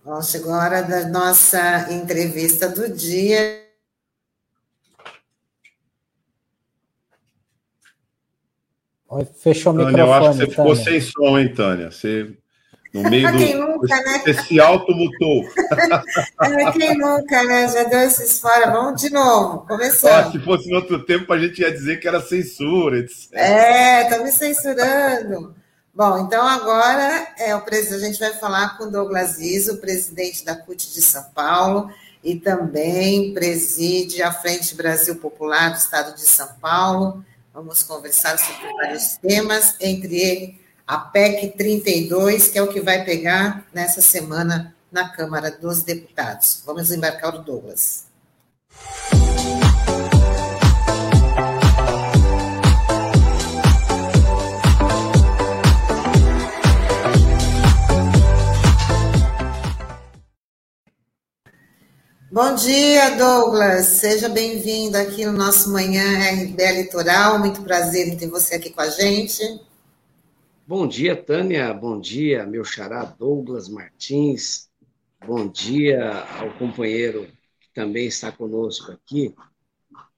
Bom, chegou a hora da nossa entrevista do dia. Fechou o Tânia, microfone. Eu acho que você Tânia. ficou sem som, hein, Tânia? Você, no meio do. Quem nunca, né? Você se automutou. Quem nunca, né? Já deu esses fora. Vamos de novo, começando. se fosse no outro tempo, a gente ia dizer que era censura, etc. É, tá me censurando. Bom, então agora é o presidente, a gente vai falar com Douglas Iso, presidente da CUT de São Paulo, e também preside a Frente Brasil Popular do Estado de São Paulo. Vamos conversar sobre vários temas, entre eles a PEC 32, que é o que vai pegar nessa semana na Câmara dos Deputados. Vamos embarcar o Douglas. Bom dia, Douglas. Seja bem-vindo aqui no nosso Manhã RBA Litoral. Muito prazer em ter você aqui com a gente. Bom dia, Tânia. Bom dia, meu xará Douglas Martins. Bom dia ao companheiro que também está conosco aqui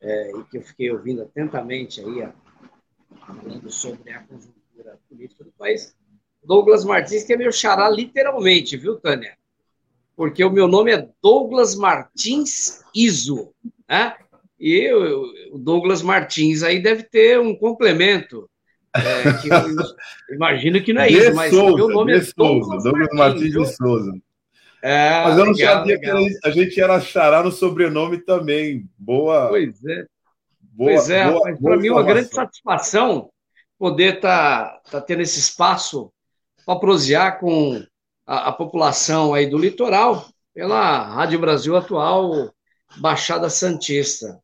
é, e que eu fiquei ouvindo atentamente aí, falando sobre a conjuntura política do país. Douglas Martins, que é meu xará literalmente, viu, Tânia? porque o meu nome é Douglas Martins Iso, né? E o Douglas Martins aí deve ter um complemento. É, que eu imagino que não é isso, mas Souza, meu nome é Douglas, Douglas Martins, de Souza. É, mas eu não legal, sabia legal. que a gente era xará no sobrenome também. Boa. Pois é. Boa, pois é, para mim é uma grande satisfação poder estar tá, tá tendo esse espaço para prosear com a, a população aí do litoral pela Rádio Brasil Atual, Baixada Santista.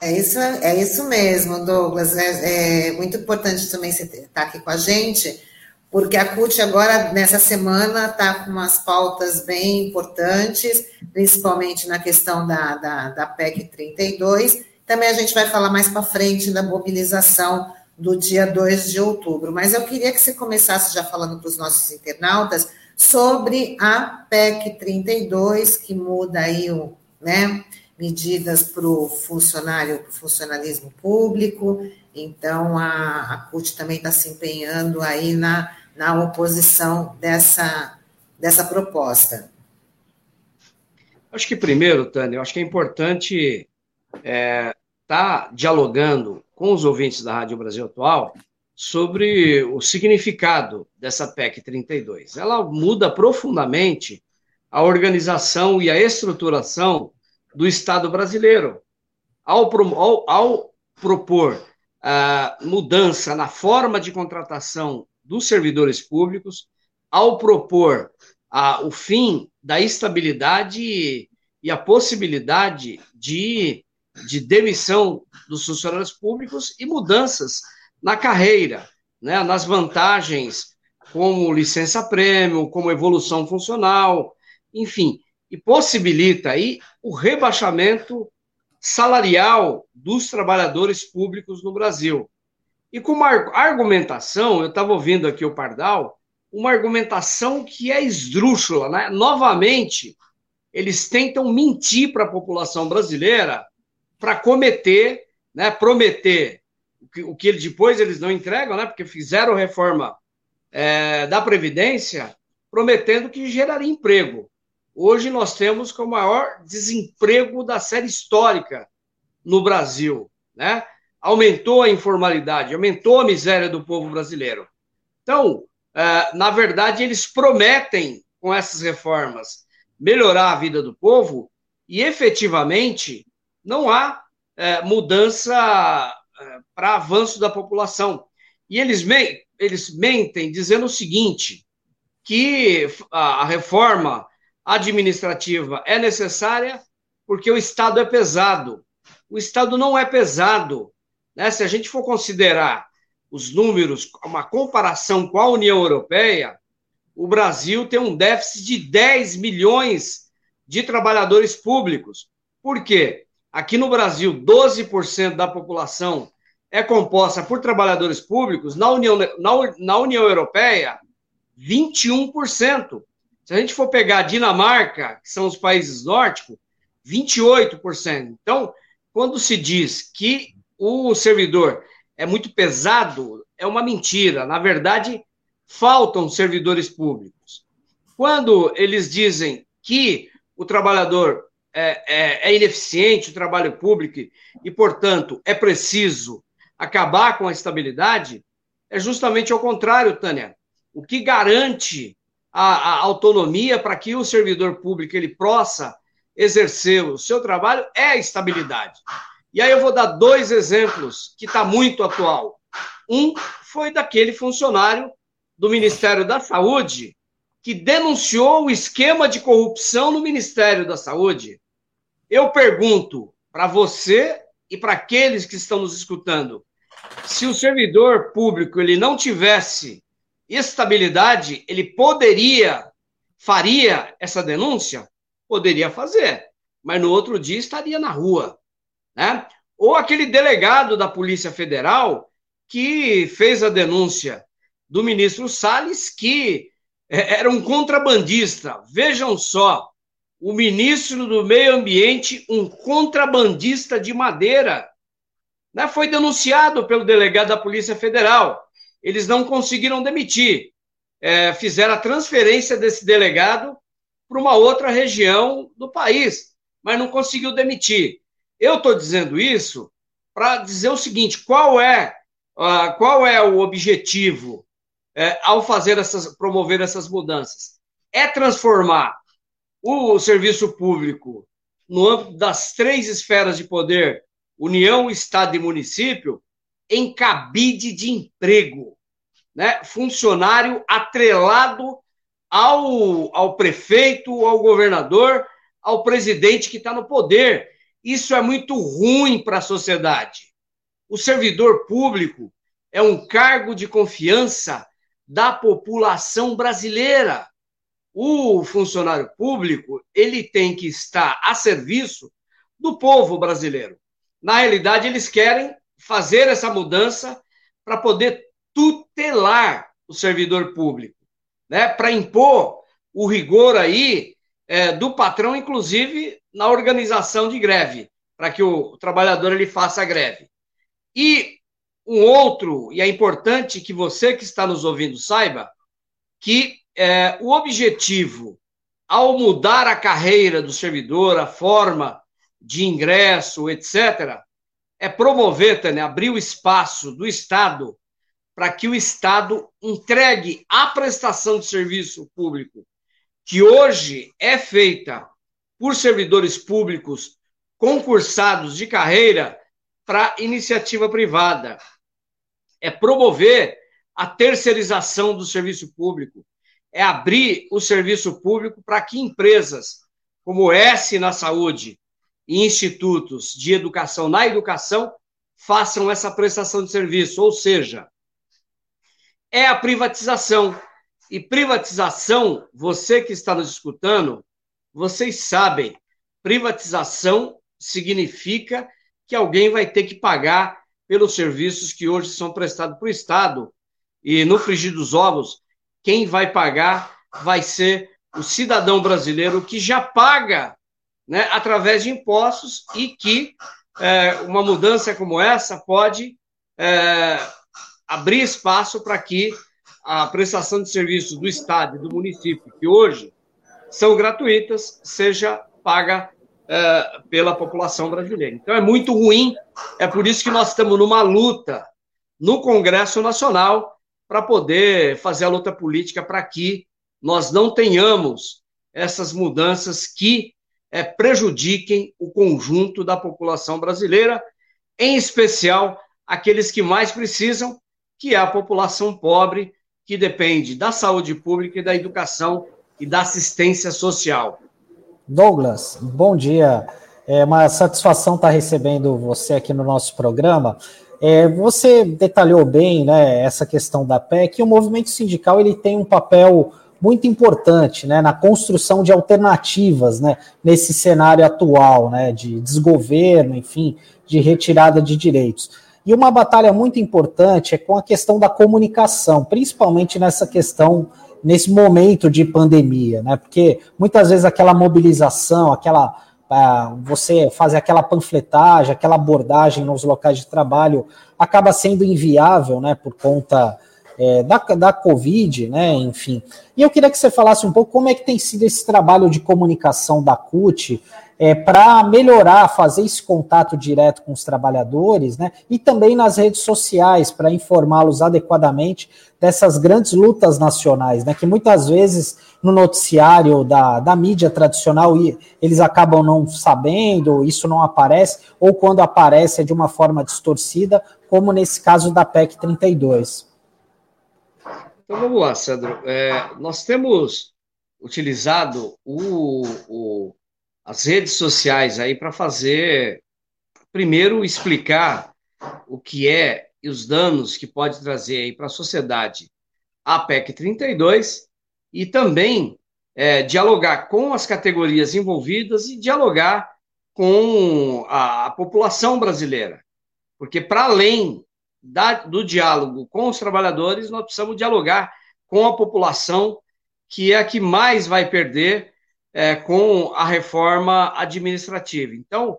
É isso, é isso mesmo, Douglas. É, é muito importante também você estar tá aqui com a gente, porque a CUT agora, nessa semana, está com umas pautas bem importantes, principalmente na questão da, da, da PEC 32. Também a gente vai falar mais para frente da mobilização do dia 2 de outubro. Mas eu queria que você começasse já falando para os nossos internautas sobre a PEC 32, que muda aí o, né, medidas para o funcionário, para o funcionalismo público. Então, a, a CUT também está se empenhando aí na, na oposição dessa, dessa proposta. Acho que primeiro, Tânia, acho que é importante estar é, tá dialogando com os ouvintes da Rádio Brasil Atual sobre o significado dessa PEC 32. Ela muda profundamente a organização e a estruturação do Estado brasileiro. Ao, ao, ao propor a mudança na forma de contratação dos servidores públicos, ao propor a, o fim da estabilidade e a possibilidade de de demissão dos funcionários públicos e mudanças na carreira, né, nas vantagens como licença-prêmio, como evolução funcional, enfim, e possibilita aí o rebaixamento salarial dos trabalhadores públicos no Brasil. E com uma argumentação, eu estava ouvindo aqui o Pardal, uma argumentação que é esdrúxula, né? Novamente, eles tentam mentir para a população brasileira para cometer, né, prometer o que, o que depois eles não entregam, né, porque fizeram reforma é, da Previdência, prometendo que geraria emprego. Hoje nós temos o maior desemprego da série histórica no Brasil, né? Aumentou a informalidade, aumentou a miséria do povo brasileiro. Então, é, na verdade, eles prometem com essas reformas melhorar a vida do povo e efetivamente não há é, mudança é, para avanço da população. E eles, eles mentem dizendo o seguinte: que a reforma administrativa é necessária porque o Estado é pesado. O Estado não é pesado. Né? Se a gente for considerar os números, uma comparação com a União Europeia, o Brasil tem um déficit de 10 milhões de trabalhadores públicos. Por quê? Aqui no Brasil, 12% da população é composta por trabalhadores públicos, na União, na, na União Europeia, 21%. Se a gente for pegar Dinamarca, que são os países nórdicos, 28%. Então, quando se diz que o servidor é muito pesado, é uma mentira. Na verdade, faltam servidores públicos. Quando eles dizem que o trabalhador é, é, é ineficiente, o trabalho público, e, portanto, é preciso acabar com a estabilidade, é justamente ao contrário, Tânia. O que garante a, a autonomia para que o servidor público ele possa exercer o seu trabalho é a estabilidade. E aí eu vou dar dois exemplos que está muito atual. Um foi daquele funcionário do Ministério da Saúde que denunciou o esquema de corrupção no Ministério da Saúde. Eu pergunto para você e para aqueles que estão nos escutando, se o servidor público ele não tivesse estabilidade, ele poderia, faria essa denúncia? Poderia fazer, mas no outro dia estaria na rua. Né? Ou aquele delegado da Polícia Federal que fez a denúncia do ministro Salles, que é, era um contrabandista. Vejam só, o ministro do Meio Ambiente, um contrabandista de madeira. Né? Foi denunciado pelo delegado da Polícia Federal. Eles não conseguiram demitir. É, fizeram a transferência desse delegado para uma outra região do país, mas não conseguiu demitir. Eu estou dizendo isso para dizer o seguinte: qual é, uh, qual é o objetivo uh, ao fazer essas, promover essas mudanças? É transformar o serviço público no âmbito das três esferas de poder, União, Estado e município, em cabide de emprego, né? Funcionário atrelado ao, ao prefeito, ao governador, ao presidente que está no poder. Isso é muito ruim para a sociedade. O servidor público é um cargo de confiança da população brasileira. O funcionário público, ele tem que estar a serviço do povo brasileiro. Na realidade, eles querem fazer essa mudança para poder tutelar o servidor público, né? Para impor o rigor aí é, do patrão, inclusive na organização de greve, para que o trabalhador ele faça a greve. E um outro, e é importante que você que está nos ouvindo saiba, que é, o objetivo, ao mudar a carreira do servidor, a forma de ingresso, etc., é promover, Tânia, abrir o espaço do Estado para que o Estado entregue a prestação de serviço público, que hoje é feita por servidores públicos concursados de carreira para iniciativa privada. É promover a terceirização do serviço público, é abrir o serviço público para que empresas como S na saúde e institutos de educação na educação façam essa prestação de serviço, ou seja, é a privatização. E privatização, você que está nos escutando, vocês sabem, privatização significa que alguém vai ter que pagar pelos serviços que hoje são prestados para o Estado. E no frigir dos ovos, quem vai pagar vai ser o cidadão brasileiro que já paga né, através de impostos e que é, uma mudança como essa pode é, abrir espaço para que a prestação de serviços do Estado e do município, que hoje são gratuitas, seja paga é, pela população brasileira. Então é muito ruim, é por isso que nós estamos numa luta no Congresso Nacional para poder fazer a luta política para que nós não tenhamos essas mudanças que é, prejudiquem o conjunto da população brasileira, em especial aqueles que mais precisam, que é a população pobre, que depende da saúde pública e da educação e da assistência social. Douglas, bom dia. É uma satisfação estar recebendo você aqui no nosso programa. É, você detalhou bem né, essa questão da PEC o movimento sindical ele tem um papel muito importante né, na construção de alternativas né, nesse cenário atual né, de desgoverno, enfim, de retirada de direitos. E uma batalha muito importante é com a questão da comunicação, principalmente nessa questão, nesse momento de pandemia, né? Porque muitas vezes aquela mobilização, aquela. Uh, você fazer aquela panfletagem, aquela abordagem nos locais de trabalho acaba sendo inviável, né? Por conta é, da, da Covid, né? Enfim. E eu queria que você falasse um pouco como é que tem sido esse trabalho de comunicação da CUT é, para melhorar, fazer esse contato direto com os trabalhadores, né? E também nas redes sociais, para informá-los adequadamente dessas grandes lutas nacionais, né? Que muitas vezes no noticiário da, da mídia tradicional eles acabam não sabendo, isso não aparece, ou quando aparece é de uma forma distorcida, como nesse caso da PEC 32. Então vamos lá, Sandro. É, nós temos utilizado o, o, as redes sociais aí para fazer, primeiro, explicar o que é e os danos que pode trazer aí para a sociedade a PEC 32 e também é, dialogar com as categorias envolvidas e dialogar com a, a população brasileira. Porque, para além da, do diálogo com os trabalhadores, nós precisamos dialogar com a população, que é a que mais vai perder é, com a reforma administrativa. Então,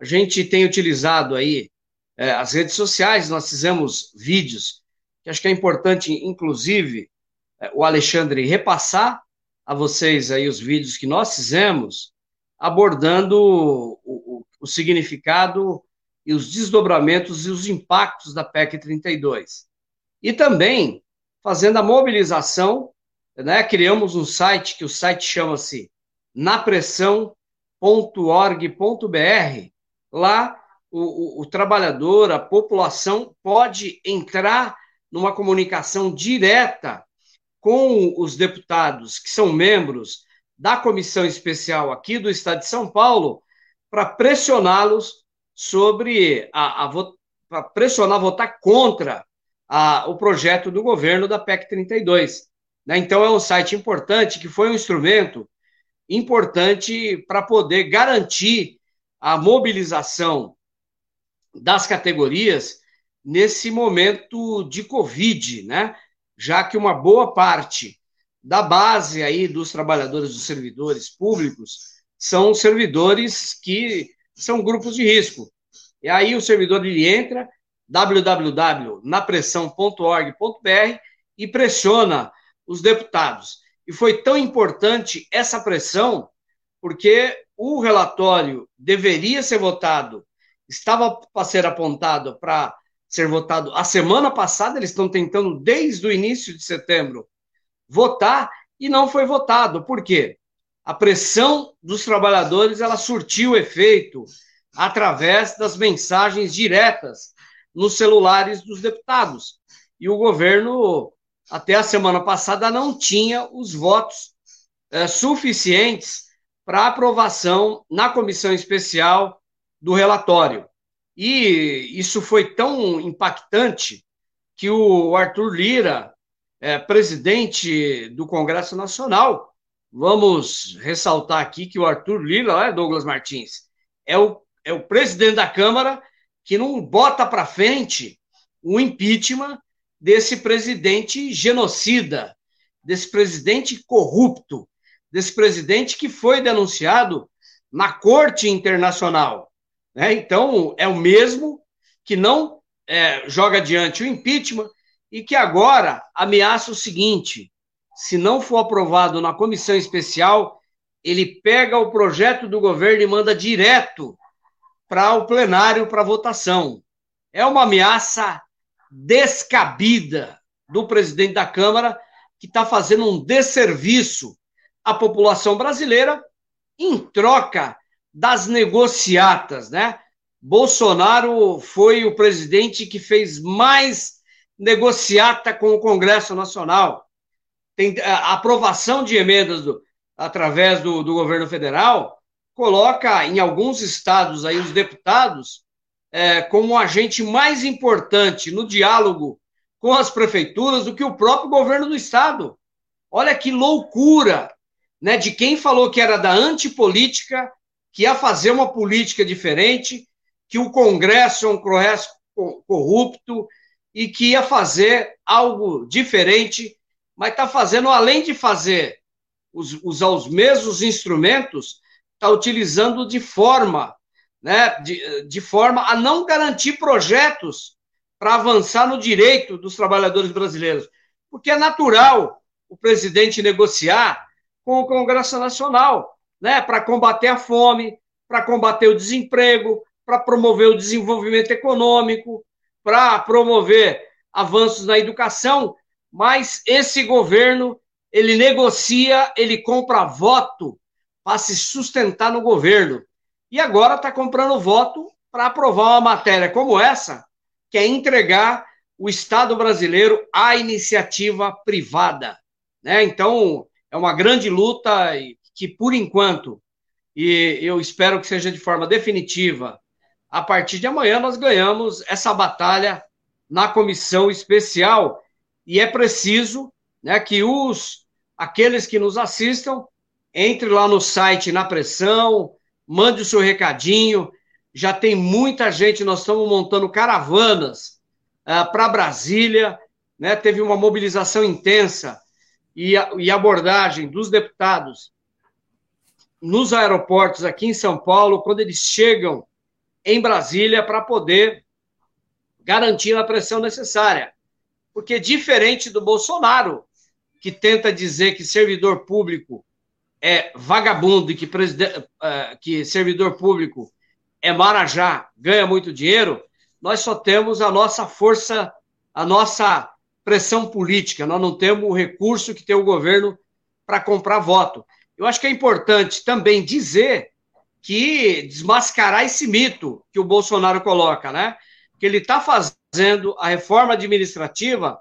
a gente tem utilizado aí é, as redes sociais, nós fizemos vídeos, que acho que é importante, inclusive, é, o Alexandre repassar a vocês aí os vídeos que nós fizemos, abordando o, o, o significado e os desdobramentos e os impactos da PEC 32. E também fazendo a mobilização, né, criamos um site que o site chama-se napressão.org.br. Lá o, o, o trabalhador, a população pode entrar numa comunicação direta com os deputados que são membros da comissão especial aqui do Estado de São Paulo para pressioná-los sobre a, a para pressionar votar contra a, o projeto do governo da PEC 32. Né? Então, é um site importante que foi um instrumento importante para poder garantir a mobilização das categorias nesse momento de Covid, né? Já que uma boa parte da base aí dos trabalhadores, dos servidores públicos, são servidores que são grupos de risco. E aí o servidor ele entra www.napressão.org.br e pressiona os deputados. E foi tão importante essa pressão porque o relatório deveria ser votado, estava para ser apontado para ser votado a semana passada, eles estão tentando desde o início de setembro votar e não foi votado. Por quê? A pressão dos trabalhadores ela surtiu efeito através das mensagens diretas nos celulares dos deputados. E o governo, até a semana passada, não tinha os votos é, suficientes para aprovação na comissão especial do relatório. E isso foi tão impactante que o Arthur Lira, é, presidente do Congresso Nacional, vamos ressaltar aqui que o Arthur Lira, é Douglas Martins, é o é o presidente da Câmara que não bota para frente o impeachment desse presidente genocida, desse presidente corrupto, desse presidente que foi denunciado na Corte Internacional. Né? Então, é o mesmo que não é, joga adiante o impeachment e que agora ameaça o seguinte: se não for aprovado na comissão especial, ele pega o projeto do governo e manda direto para o plenário para votação. É uma ameaça descabida do presidente da Câmara, que está fazendo um desserviço à população brasileira em troca das negociatas, né? Bolsonaro foi o presidente que fez mais negociata com o Congresso Nacional. Tem a aprovação de emendas do, através do, do governo federal coloca em alguns estados aí os deputados é, como um agente mais importante no diálogo com as prefeituras do que o próprio governo do estado. Olha que loucura, né? De quem falou que era da antipolítica, que ia fazer uma política diferente, que o Congresso é um Congresso, corrupto e que ia fazer algo diferente, mas está fazendo, além de fazer usar os mesmos instrumentos, está utilizando de forma, né, de, de forma a não garantir projetos para avançar no direito dos trabalhadores brasileiros. Porque é natural o presidente negociar com o Congresso Nacional, né, para combater a fome, para combater o desemprego, para promover o desenvolvimento econômico, para promover avanços na educação, mas esse governo ele negocia, ele compra voto para se sustentar no governo. E agora está comprando voto para aprovar uma matéria como essa, que é entregar o Estado brasileiro à iniciativa privada. Né? Então, é uma grande luta que, por enquanto, e eu espero que seja de forma definitiva, a partir de amanhã nós ganhamos essa batalha na comissão especial e é preciso né, que os aqueles que nos assistam entre lá no site na pressão, mande o seu recadinho. Já tem muita gente, nós estamos montando caravanas uh, ah, para Brasília, né? Teve uma mobilização intensa e, a, e abordagem dos deputados nos aeroportos aqui em São Paulo, quando eles chegam em Brasília para poder garantir a pressão necessária. Porque, diferente do Bolsonaro, que tenta dizer que servidor público é vagabundo e que, uh, que servidor público é marajá, ganha muito dinheiro, nós só temos a nossa força, a nossa pressão política, nós não temos o recurso que tem o governo para comprar voto. Eu acho que é importante também dizer que desmascarar esse mito que o Bolsonaro coloca, né? Que ele está fazendo a reforma administrativa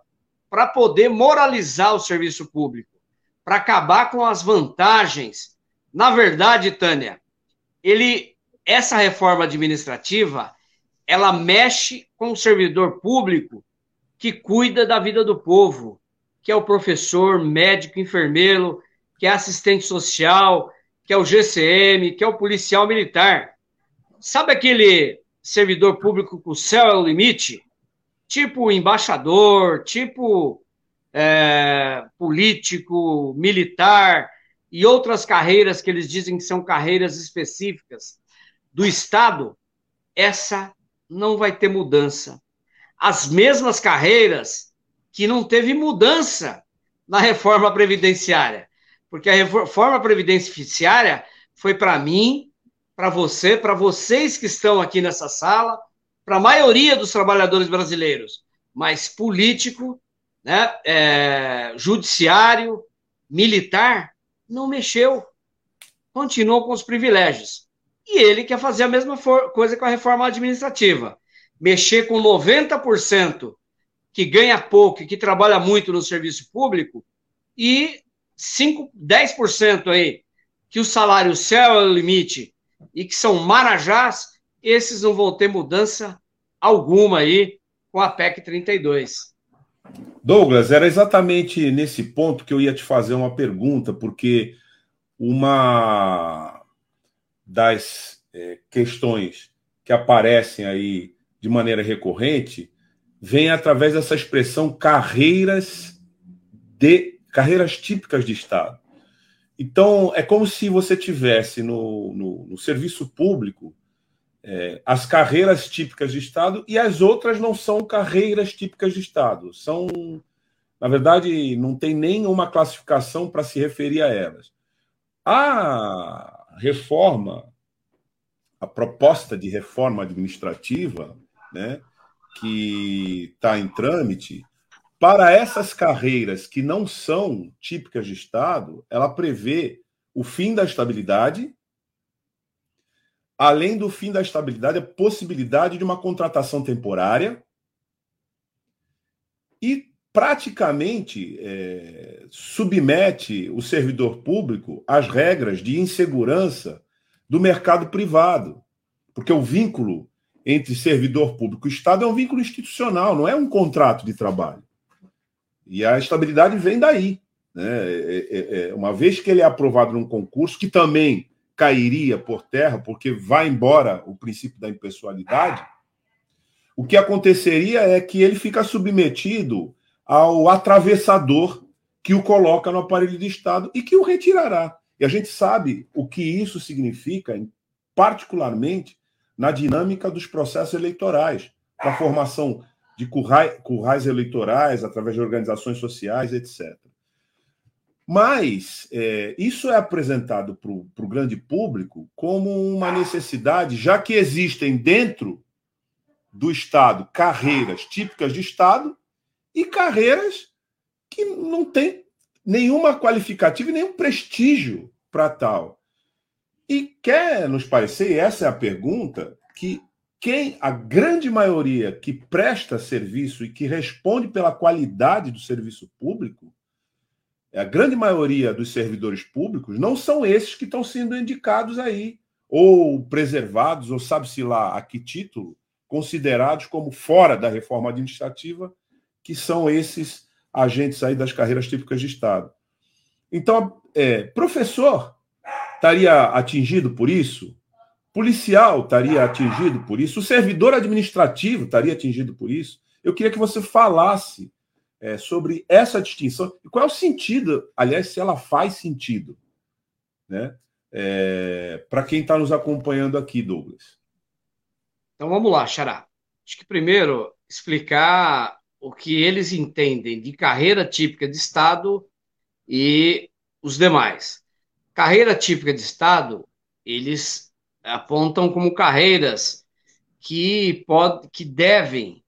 para poder moralizar o serviço público, para acabar com as vantagens. Na verdade, Tânia, ele essa reforma administrativa, ela mexe com o servidor público que cuida da vida do povo, que é o professor, médico, enfermeiro, que é assistente social, que é o GCM, que é o policial militar. Sabe aquele servidor público com o céu é o limite? Tipo embaixador, tipo é, político, militar e outras carreiras que eles dizem que são carreiras específicas do Estado, essa não vai ter mudança. As mesmas carreiras que não teve mudança na reforma previdenciária porque a reforma previdenciária foi para mim, para você, para vocês que estão aqui nessa sala, para a maioria dos trabalhadores brasileiros, mas político, né, é, judiciário, militar, não mexeu. Continuou com os privilégios. E ele quer fazer a mesma coisa com a reforma administrativa. Mexer com 90% que ganha pouco e que trabalha muito no serviço público e 5, 10% aí, que o salário céu é o limite e que são marajás, esses não vão ter mudança alguma aí com a PEC 32. Douglas, era exatamente nesse ponto que eu ia te fazer uma pergunta, porque uma das é, questões que aparecem aí de maneira recorrente vem através dessa expressão carreiras de carreiras típicas de Estado. Então, é como se você tivesse no, no, no serviço público é, as carreiras típicas de Estado e as outras não são carreiras típicas de Estado. São, na verdade, não tem nenhuma classificação para se referir a elas. A reforma, a proposta de reforma administrativa, né, que está em trâmite, para essas carreiras que não são típicas de Estado, ela prevê o fim da estabilidade, além do fim da estabilidade, a possibilidade de uma contratação temporária e praticamente é, submete o servidor público às regras de insegurança do mercado privado, porque o vínculo entre servidor público e Estado é um vínculo institucional, não é um contrato de trabalho. E a estabilidade vem daí. Né? É, é, é, uma vez que ele é aprovado num concurso, que também cairia por terra, porque vai embora o princípio da impessoalidade, o que aconteceria é que ele fica submetido ao atravessador que o coloca no aparelho de Estado e que o retirará. E a gente sabe o que isso significa, particularmente na dinâmica dos processos eleitorais, para a formação de currais, currais eleitorais através de organizações sociais, etc. Mas é, isso é apresentado para o grande público como uma necessidade, já que existem dentro do Estado carreiras típicas de Estado e carreiras que não têm nenhuma qualificativa e nenhum prestígio para tal. E quer nos parecer, e essa é a pergunta, que quem a grande maioria que presta serviço e que responde pela qualidade do serviço público, a grande maioria dos servidores públicos não são esses que estão sendo indicados aí, ou preservados, ou sabe-se lá a que título, considerados como fora da reforma administrativa, que são esses agentes aí das carreiras típicas de Estado. Então, é, professor estaria atingido por isso? policial estaria atingido por isso, o servidor administrativo estaria atingido por isso. Eu queria que você falasse é, sobre essa distinção e qual é o sentido, aliás, se ela faz sentido, né? É, para quem está nos acompanhando aqui, Douglas. Então vamos lá, Xará. Acho que primeiro explicar o que eles entendem de carreira típica de Estado e os demais. Carreira típica de Estado, eles apontam como carreiras que, pode, que devem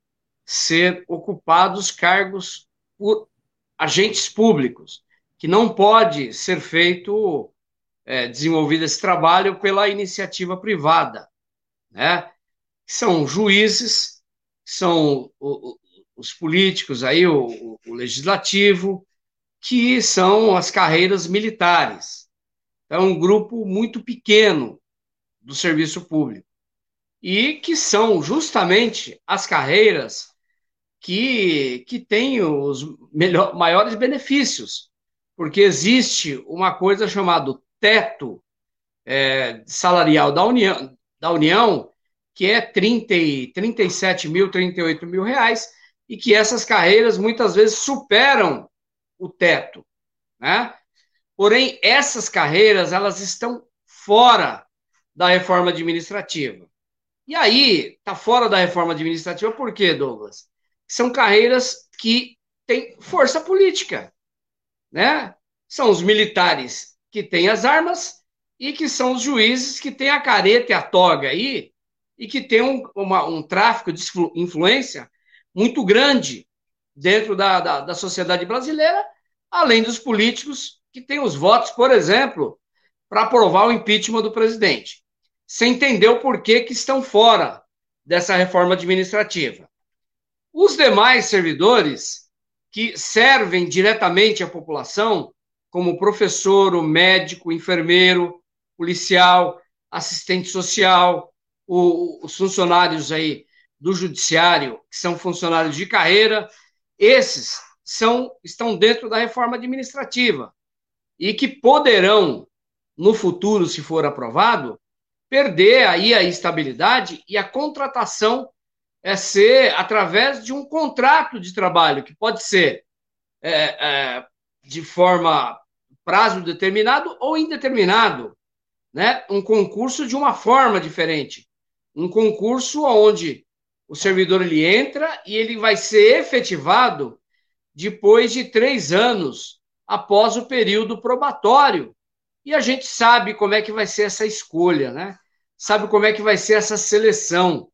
ser ocupados cargos por agentes públicos, que não pode ser feito, é, desenvolvido esse trabalho pela iniciativa privada, né? São juízes, são os políticos aí, o, o legislativo, que são as carreiras militares. É um grupo muito pequeno do serviço público. E que são justamente as carreiras que, que têm os melhor, maiores benefícios, porque existe uma coisa chamada teto é, salarial da União, da União, que é 30, 37 mil, 38 mil reais, e que essas carreiras muitas vezes superam o teto, né? Porém, essas carreiras, elas estão fora da reforma administrativa. E aí, está fora da reforma administrativa por quê, Douglas? São carreiras que têm força política, né? São os militares que têm as armas e que são os juízes que têm a careta e a toga aí e que têm um, uma, um tráfico de influência muito grande dentro da, da, da sociedade brasileira, além dos políticos que têm os votos, por exemplo, para aprovar o impeachment do presidente. Você entendeu por que, que estão fora dessa reforma administrativa. Os demais servidores que servem diretamente à população, como professor, o médico, o enfermeiro, policial, assistente social, o, os funcionários aí do judiciário, que são funcionários de carreira, esses são estão dentro da reforma administrativa e que poderão no futuro, se for aprovado, perder aí a estabilidade e a contratação é ser através de um contrato de trabalho, que pode ser é, é, de forma prazo determinado ou indeterminado, né? Um concurso de uma forma diferente, um concurso onde o servidor ele entra e ele vai ser efetivado depois de três anos após o período probatório e a gente sabe como é que vai ser essa escolha, né? Sabe como é que vai ser essa seleção,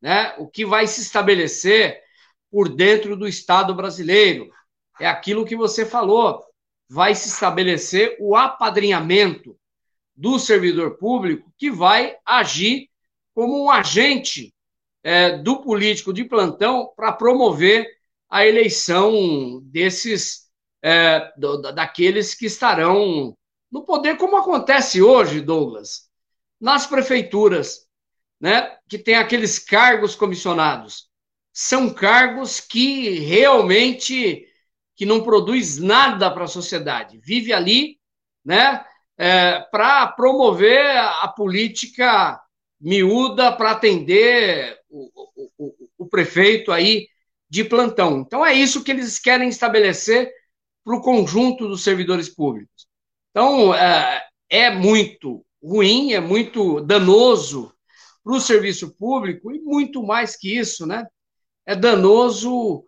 né? O que vai se estabelecer por dentro do Estado brasileiro. É aquilo que você falou. Vai se estabelecer o apadrinhamento do servidor público que vai agir como um agente é, do político de plantão para promover a eleição desses é, daqueles que estarão no poder, como acontece hoje, Douglas, nas prefeituras, né, que tem aqueles cargos comissionados. São cargos que realmente que não produz nada para a sociedade. Vive ali, né, é, para promover a política miúda para atender o, o, o, prefeito aí de plantão. Então é isso que eles querem estabelecer para o conjunto dos servidores públicos. Então é, é muito ruim, é muito danoso para o serviço público e muito mais que isso, né? É danoso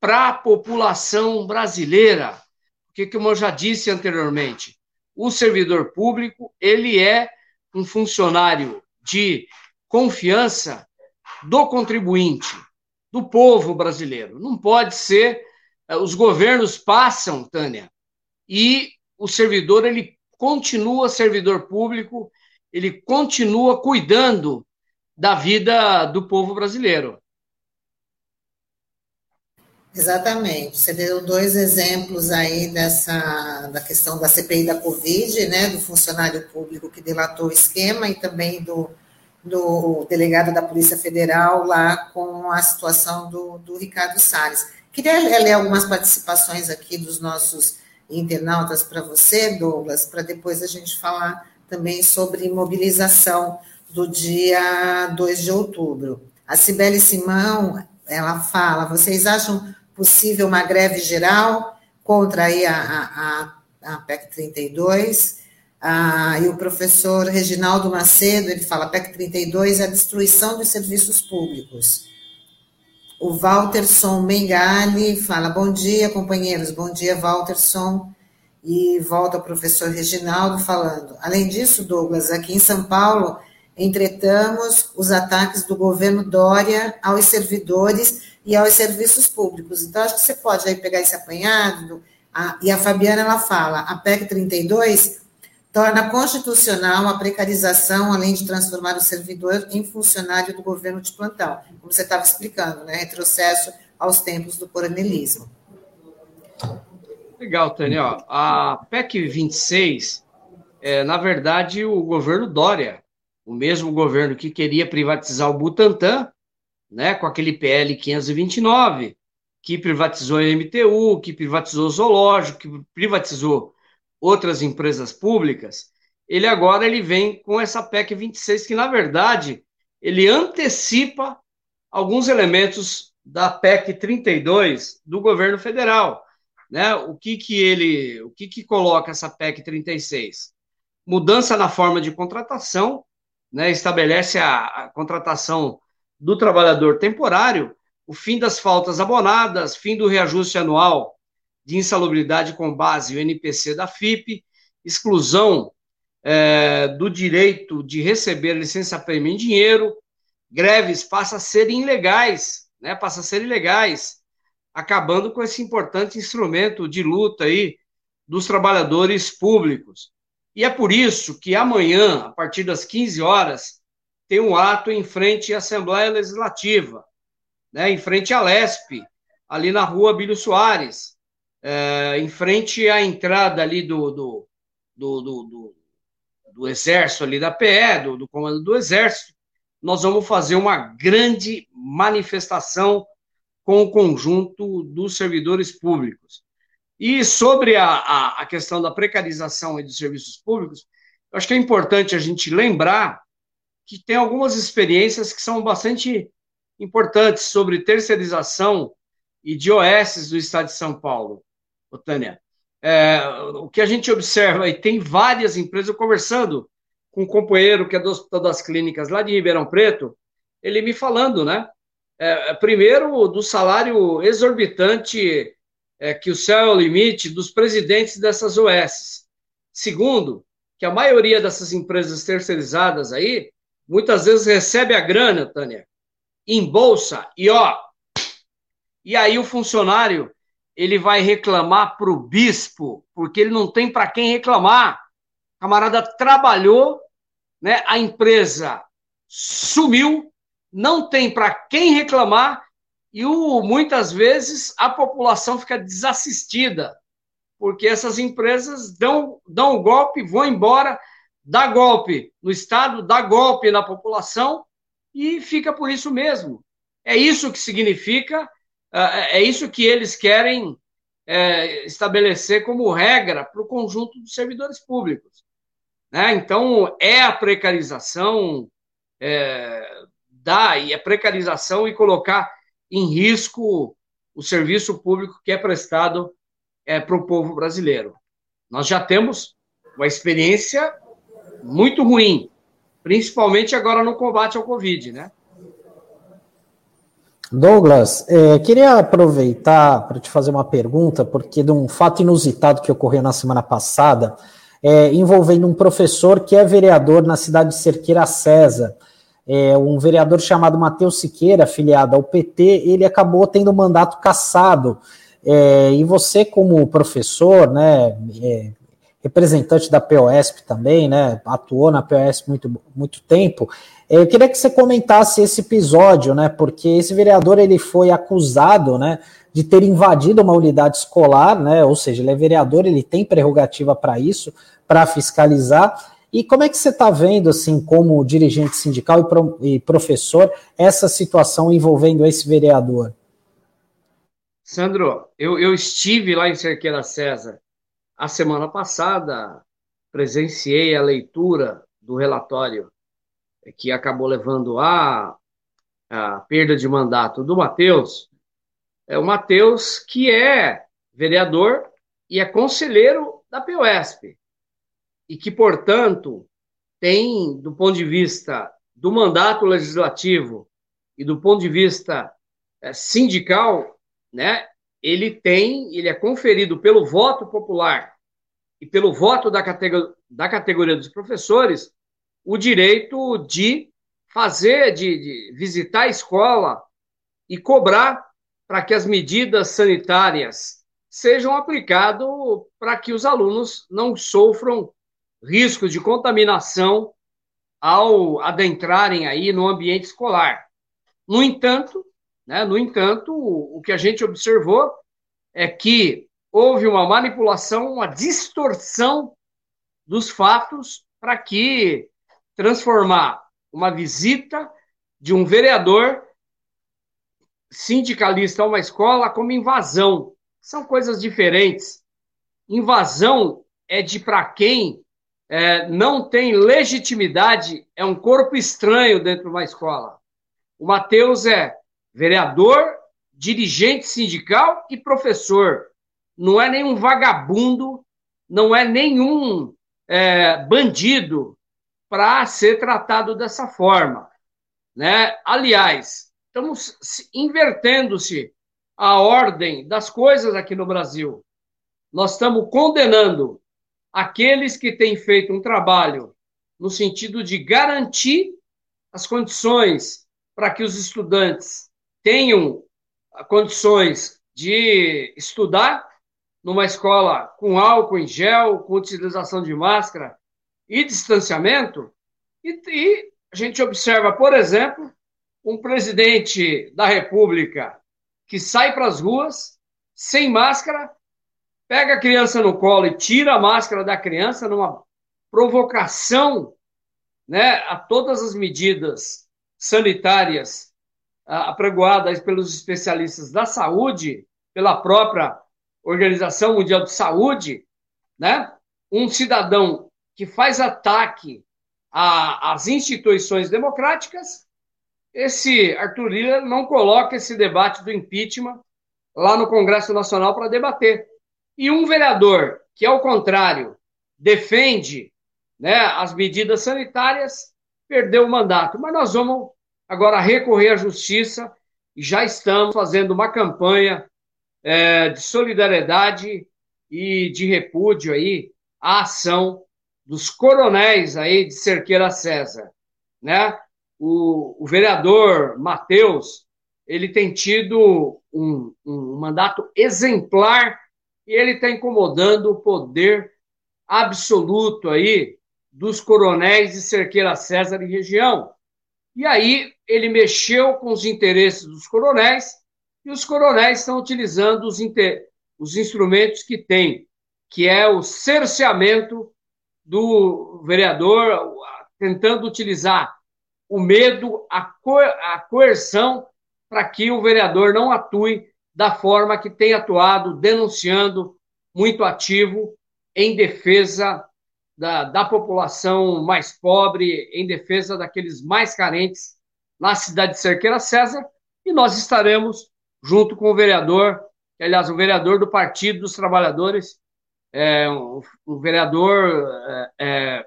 para a população brasileira, porque como eu já disse anteriormente, o servidor público ele é um funcionário de confiança do contribuinte, do povo brasileiro. Não pode ser. Eh, os governos passam, Tânia, e o servidor ele continua servidor público, ele continua cuidando da vida do povo brasileiro. Exatamente. Você deu dois exemplos aí dessa da questão da CPI da Covid, né, do funcionário público que delatou o esquema e também do, do delegado da Polícia Federal lá com a situação do, do Ricardo Salles. Queria ler algumas participações aqui dos nossos internautas para você, Douglas, para depois a gente falar também sobre mobilização do dia 2 de outubro. A Cibele Simão, ela fala, vocês acham possível uma greve geral contra aí a, a, a PEC 32? Ah, e o professor Reginaldo Macedo, ele fala, PEC 32 é a destruição dos serviços públicos. O Walterson Mengali fala: Bom dia, companheiros. Bom dia, Walterson. E volta o professor Reginaldo falando: Além disso, Douglas, aqui em São Paulo, entretamos os ataques do governo Dória aos servidores e aos serviços públicos. Então, acho que você pode aí pegar esse apanhado. e a Fabiana ela fala: a PEC 32 torna constitucional a precarização, além de transformar o servidor em funcionário do governo de plantão, como você estava explicando, né? Retrocesso aos tempos do coronelismo. Legal, Tânia. A PEC 26, é, na verdade, o governo Dória, o mesmo governo que queria privatizar o Butantan, né, com aquele PL 529, que privatizou a MTU, que privatizou o zoológico, que privatizou outras empresas públicas, ele agora ele vem com essa PEC 26 que na verdade ele antecipa alguns elementos da PEC 32 do governo federal, né? O que que ele, o que que coloca essa PEC 36? Mudança na forma de contratação, né? Estabelece a, a contratação do trabalhador temporário, o fim das faltas abonadas, fim do reajuste anual de insalubridade com base no NPC da FIP, exclusão é, do direito de receber licença-prêmio em dinheiro, greves passam a ser ilegais, né, passam a ser ilegais, acabando com esse importante instrumento de luta aí dos trabalhadores públicos. E é por isso que amanhã, a partir das 15 horas, tem um ato em frente à Assembleia Legislativa, né, em frente à LESP, ali na rua Bílio Soares, é, em frente à entrada ali do, do, do, do, do exército, ali da PE, do, do comando do exército, nós vamos fazer uma grande manifestação com o conjunto dos servidores públicos. E sobre a, a, a questão da precarização dos serviços públicos, acho que é importante a gente lembrar que tem algumas experiências que são bastante importantes sobre terceirização e de OS do Estado de São Paulo. Tânia. É, o que a gente observa e tem várias empresas, eu conversando com um companheiro que é do Hospital das Clínicas lá de Ribeirão Preto, ele me falando, né? É, primeiro, do salário exorbitante é, que o céu é o limite dos presidentes dessas OS. Segundo, que a maioria dessas empresas terceirizadas aí, muitas vezes recebe a grana, Tânia, em bolsa, e ó, e aí o funcionário ele vai reclamar para o bispo, porque ele não tem para quem reclamar. O camarada trabalhou, né? a empresa sumiu, não tem para quem reclamar, e o, muitas vezes a população fica desassistida, porque essas empresas dão, dão um golpe, vão embora, dá golpe no Estado, dá golpe na população, e fica por isso mesmo. É isso que significa é, é isso que eles querem é, estabelecer como regra para o conjunto dos servidores públicos. Né? Então, é a precarização é, e a precarização e colocar em risco o serviço público que é prestado é, para o povo brasileiro. Nós já temos uma experiência muito ruim, principalmente agora no combate ao Covid, né? Douglas, é, queria aproveitar para te fazer uma pergunta, porque de um fato inusitado que ocorreu na semana passada, é, envolvendo um professor que é vereador na cidade de Cerqueira César. É, um vereador chamado Matheus Siqueira, afiliado ao PT, ele acabou tendo o mandato cassado. É, e você, como professor, né, é, representante da POSP também, né, atuou na POSP muito, muito tempo, é, eu queria que você comentasse esse episódio, né, porque esse vereador ele foi acusado, né, de ter invadido uma unidade escolar, né, ou seja, ele é vereador, ele tem prerrogativa para isso, para fiscalizar. E como é que você está vendo, assim, como dirigente sindical e, pro, e professor, essa situação envolvendo esse vereador? Sandro, eu, eu estive lá em Cerqueira César a semana passada, presenciei a leitura do relatório que acabou levando a, a perda de mandato do Matheus, é o Matheus que é vereador e é conselheiro da POSP, e que, portanto, tem, do ponto de vista do mandato legislativo e do ponto de vista é, sindical, né, ele tem, ele é conferido pelo voto popular e pelo voto da, categoria, da categoria dos professores o direito de fazer, de, de visitar a escola e cobrar para que as medidas sanitárias sejam aplicadas para que os alunos não sofram risco de contaminação ao adentrarem aí no ambiente escolar. No entanto, né, no entanto, o, o que a gente observou é que houve uma manipulação, uma distorção dos fatos para que transformar uma visita de um vereador sindicalista a uma escola como invasão. São coisas diferentes. Invasão é de para quem é, não tem legitimidade, é um corpo estranho dentro de uma escola. O Matheus é vereador, dirigente sindical e professor. Não é nenhum vagabundo, não é nenhum é, bandido, para ser tratado dessa forma. Né? Aliás, estamos invertendo-se a ordem das coisas aqui no Brasil. Nós estamos condenando aqueles que têm feito um trabalho no sentido de garantir as condições para que os estudantes tenham condições de estudar numa escola com álcool em gel, com utilização de máscara, e distanciamento, e, e a gente observa, por exemplo, um presidente da República que sai para as ruas sem máscara, pega a criança no colo e tira a máscara da criança numa provocação né, a todas as medidas sanitárias apregoadas pelos especialistas da saúde, pela própria Organização Mundial de Saúde, né? Um cidadão que faz ataque às instituições democráticas, esse Arthur Lira não coloca esse debate do impeachment lá no Congresso Nacional para debater. E um vereador que, ao contrário, defende né, as medidas sanitárias, perdeu o mandato. Mas nós vamos agora recorrer à justiça e já estamos fazendo uma campanha é, de solidariedade e de repúdio aí à ação dos coronéis aí de Cerqueira César, né? O, o vereador Matheus, ele tem tido um, um mandato exemplar e ele está incomodando o poder absoluto aí dos coronéis de Cerqueira César e região. E aí ele mexeu com os interesses dos coronéis e os coronéis estão utilizando os, os instrumentos que têm, que é o cerceamento do vereador tentando utilizar o medo, a, co a coerção, para que o vereador não atue da forma que tem atuado, denunciando, muito ativo, em defesa da, da população mais pobre, em defesa daqueles mais carentes na cidade de Cerqueira César, e nós estaremos junto com o vereador, aliás, o vereador do Partido dos Trabalhadores, é, um, um vereador é, é,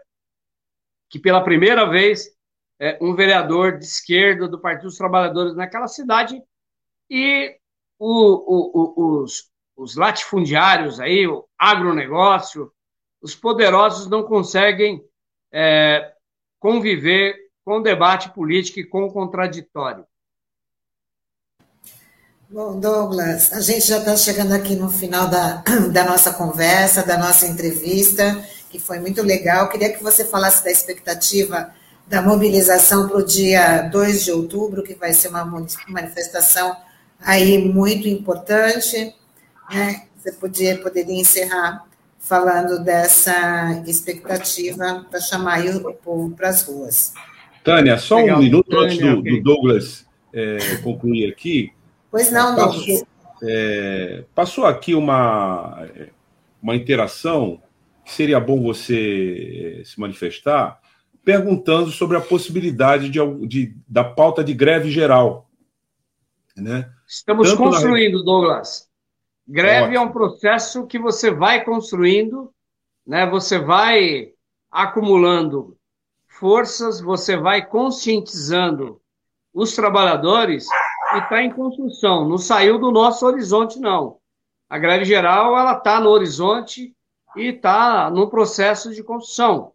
que pela primeira vez é um vereador de esquerda do Partido dos Trabalhadores naquela cidade e o, o, os, os latifundiários aí, o agronegócio, os poderosos não conseguem é, conviver com o debate político e com o contraditório. Bom, Douglas, a gente já está chegando aqui no final da, da nossa conversa, da nossa entrevista, que foi muito legal. Queria que você falasse da expectativa da mobilização para o dia 2 de outubro, que vai ser uma manifestação aí muito importante. Né? Você podia, poderia encerrar falando dessa expectativa para chamar o povo para as ruas. Tânia, só legal. um minuto Tânia, antes do, okay. do Douglas é, concluir aqui. Pois não, passou, é, passou aqui uma, uma interação que seria bom você é, se manifestar, perguntando sobre a possibilidade de, de da pauta de greve geral. Né? Estamos Tanto construindo, na... Douglas. Greve Ótimo. é um processo que você vai construindo, né? você vai acumulando forças, você vai conscientizando os trabalhadores e está em construção, não saiu do nosso horizonte, não. A greve geral ela está no horizonte e está no processo de construção.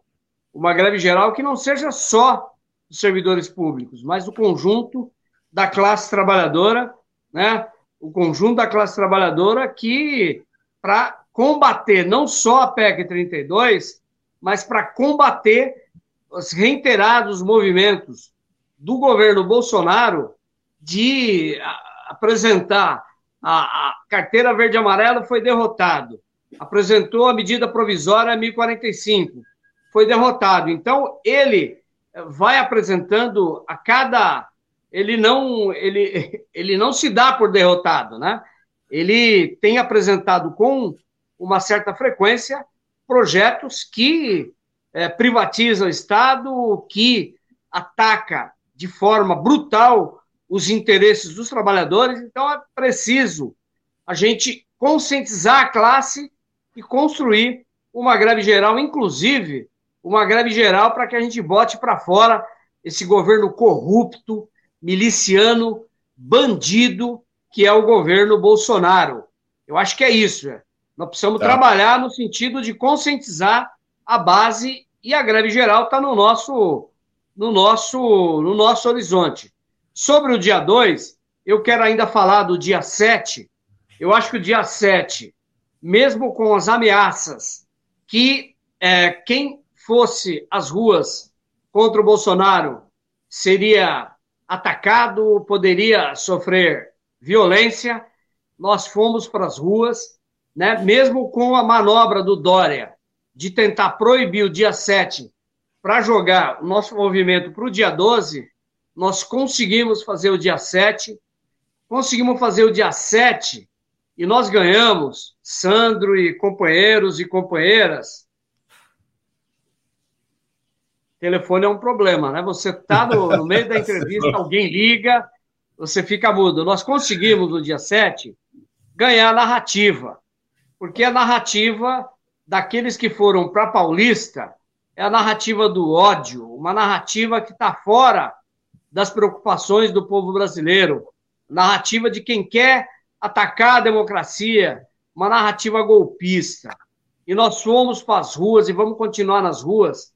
Uma greve geral que não seja só dos servidores públicos, mas do conjunto da classe trabalhadora, né? O conjunto da classe trabalhadora que, para combater não só a PEC 32, mas para combater os reiterados movimentos do governo Bolsonaro de apresentar a, a carteira verde amarelo foi derrotado. Apresentou a medida provisória 1045, foi derrotado. Então, ele vai apresentando a cada. Ele não, ele, ele não se dá por derrotado, né? Ele tem apresentado com uma certa frequência projetos que é, privatizam o Estado, que ataca de forma brutal os interesses dos trabalhadores, então é preciso a gente conscientizar a classe e construir uma greve geral, inclusive uma greve geral para que a gente bote para fora esse governo corrupto, miliciano, bandido, que é o governo Bolsonaro. Eu acho que é isso. É. Nós precisamos tá. trabalhar no sentido de conscientizar a base e a greve geral está no nosso, no, nosso, no nosso horizonte. Sobre o dia 2, eu quero ainda falar do dia 7. Eu acho que o dia 7, mesmo com as ameaças que é, quem fosse às ruas contra o Bolsonaro seria atacado, poderia sofrer violência, nós fomos para as ruas, né, mesmo com a manobra do Dória de tentar proibir o dia 7 para jogar o nosso movimento para o dia 12, nós conseguimos fazer o dia 7, conseguimos fazer o dia 7 e nós ganhamos, Sandro e companheiros e companheiras. Telefone é um problema, né? Você está no, no, meio da entrevista, alguém liga, você fica mudo. Nós conseguimos no dia 7 ganhar a narrativa, porque a narrativa daqueles que foram para Paulista é a narrativa do ódio, uma narrativa que está fora das preocupações do povo brasileiro, narrativa de quem quer atacar a democracia, uma narrativa golpista. E nós fomos para as ruas e vamos continuar nas ruas,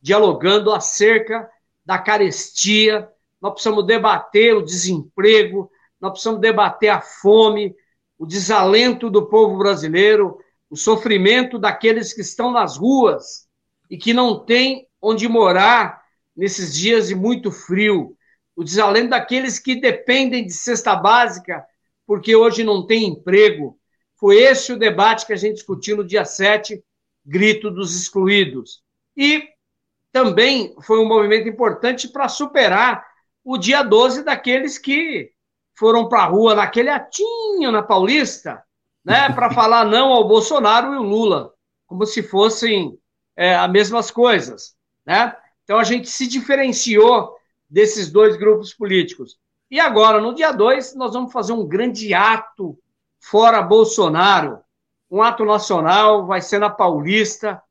dialogando acerca da carestia. Nós precisamos debater o desemprego, nós precisamos debater a fome, o desalento do povo brasileiro, o sofrimento daqueles que estão nas ruas e que não têm onde morar nesses dias de muito frio, o desalento daqueles que dependem de cesta básica porque hoje não tem emprego. Foi esse o debate que a gente discutiu no dia 7, Grito dos Excluídos. E também foi um movimento importante para superar o dia 12 daqueles que foram para a rua naquele atinho na Paulista, né, para falar não ao Bolsonaro e o Lula, como se fossem é, as mesmas coisas, né? Então a gente se diferenciou desses dois grupos políticos. E agora, no dia 2, nós vamos fazer um grande ato fora Bolsonaro, um ato nacional, vai ser na Paulista,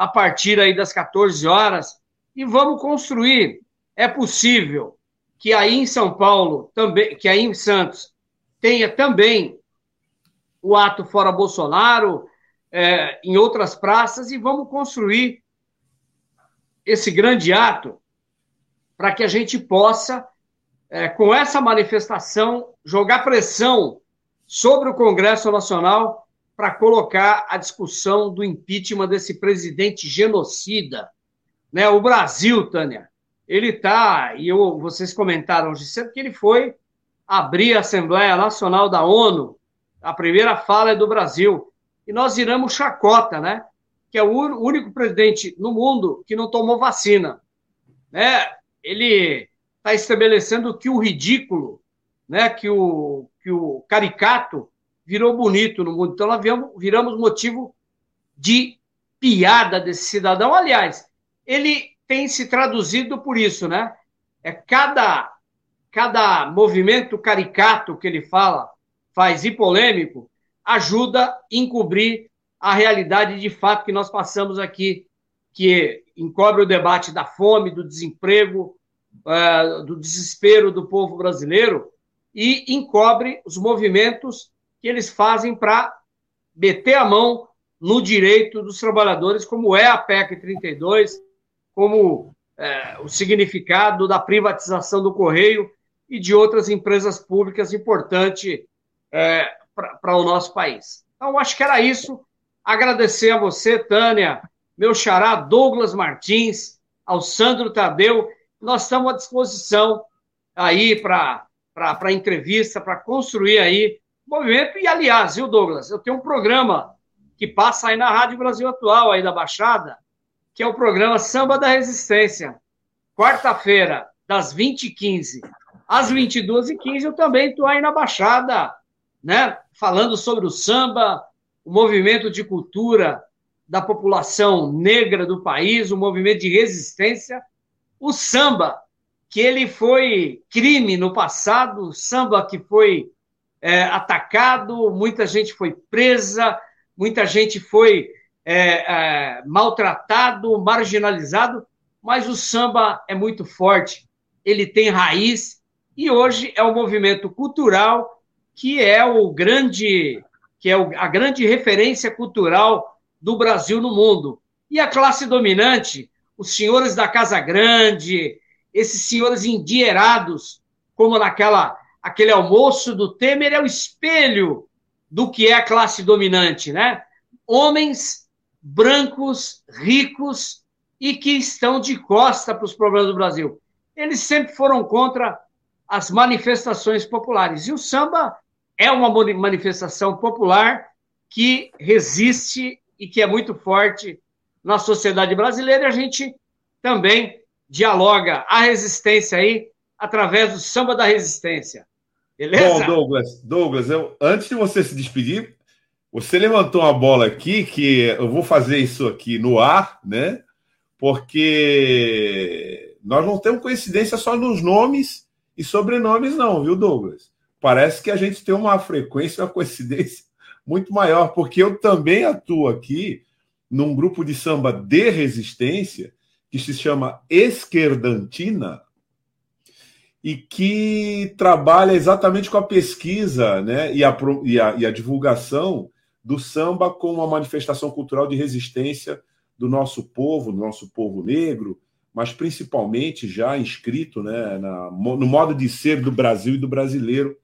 a partir aí das 14 horas, e vamos construir. É possível que aí em São Paulo, também, que aí em Santos, tenha também o ato fora Bolsonaro, é, em outras praças, e vamos construir esse grande ato para que a gente possa, é, com essa manifestação, jogar pressão sobre o Congresso Nacional para colocar a discussão do impeachment desse presidente genocida. Né? O Brasil, Tânia, ele está, e eu, vocês comentaram hoje cedo, que ele foi abrir a Assembleia Nacional da ONU, a primeira fala é do Brasil, e nós viramos chacota, né? Que é o único presidente no mundo que não tomou vacina. Né? Ele está estabelecendo que o ridículo, né? que, o, que o caricato virou bonito no mundo. Então, nós viramos, motivo de piada desse cidadão. Aliás, ele tem se traduzido por isso, né? É cada, cada movimento caricato que ele fala, faz e polêmico, ajuda a encobrir a realidade de fato que nós passamos aqui, que encobre o debate da fome, do desemprego, uh, do desespero do povo brasileiro e encobre os movimentos que eles fazem para meter a mão no direito dos trabalhadores, como é a PEC 32, como é, o significado da privatização do Correio e de outras empresas públicas importantes é, para o nosso país. Então, acho que era isso. Agradecer a você, Tânia, meu xará Douglas Martins, ao Sandro Tadeu. Nós estamos à disposição aí para entrevista, para construir aí movimento. E, aliás, viu, Douglas, eu tenho um programa que passa aí na Rádio Brasil Atual, aí da Baixada, que é o programa Samba da Resistência. Quarta-feira, das 20h15 às 22h15, eu também estou aí na Baixada, né? Falando sobre o samba, o movimento de cultura da população negra do país, o movimento de resistência, o samba, que ele foi crime no passado, o samba que foi é, atacado, muita gente foi presa, muita gente foi é, é, maltratado, marginalizado, mas o samba é muito forte, ele tem raiz e hoje é o movimento cultural que é o grande, que é a grande referência cultural do Brasil no mundo. E a classe dominante, os senhores da Casa Grande, esses senhores endinheirados, como naquela aquele almoço do Temer é o espelho do que é a classe dominante, né? Homens brancos, ricos e que estão de costa para os problemas do Brasil. Eles sempre foram contra as manifestações populares. E o samba é uma manifestação popular que resiste e que é muito forte na sociedade brasileira. A gente também dialoga a resistência aí através do samba da resistência. Beleza? Bom, Douglas, Douglas, eu, antes de você se despedir, você levantou uma bola aqui que eu vou fazer isso aqui no ar, né? Porque nós não temos coincidência só nos nomes e sobrenomes, não, viu, Douglas? Parece que a gente tem uma frequência, uma coincidência muito maior, porque eu também atuo aqui num grupo de samba de resistência que se chama Esquerdantina, e que trabalha exatamente com a pesquisa né, e, a, e, a, e a divulgação do samba como uma manifestação cultural de resistência do nosso povo, do nosso povo negro, mas principalmente já inscrito né, na, no modo de ser do Brasil e do brasileiro,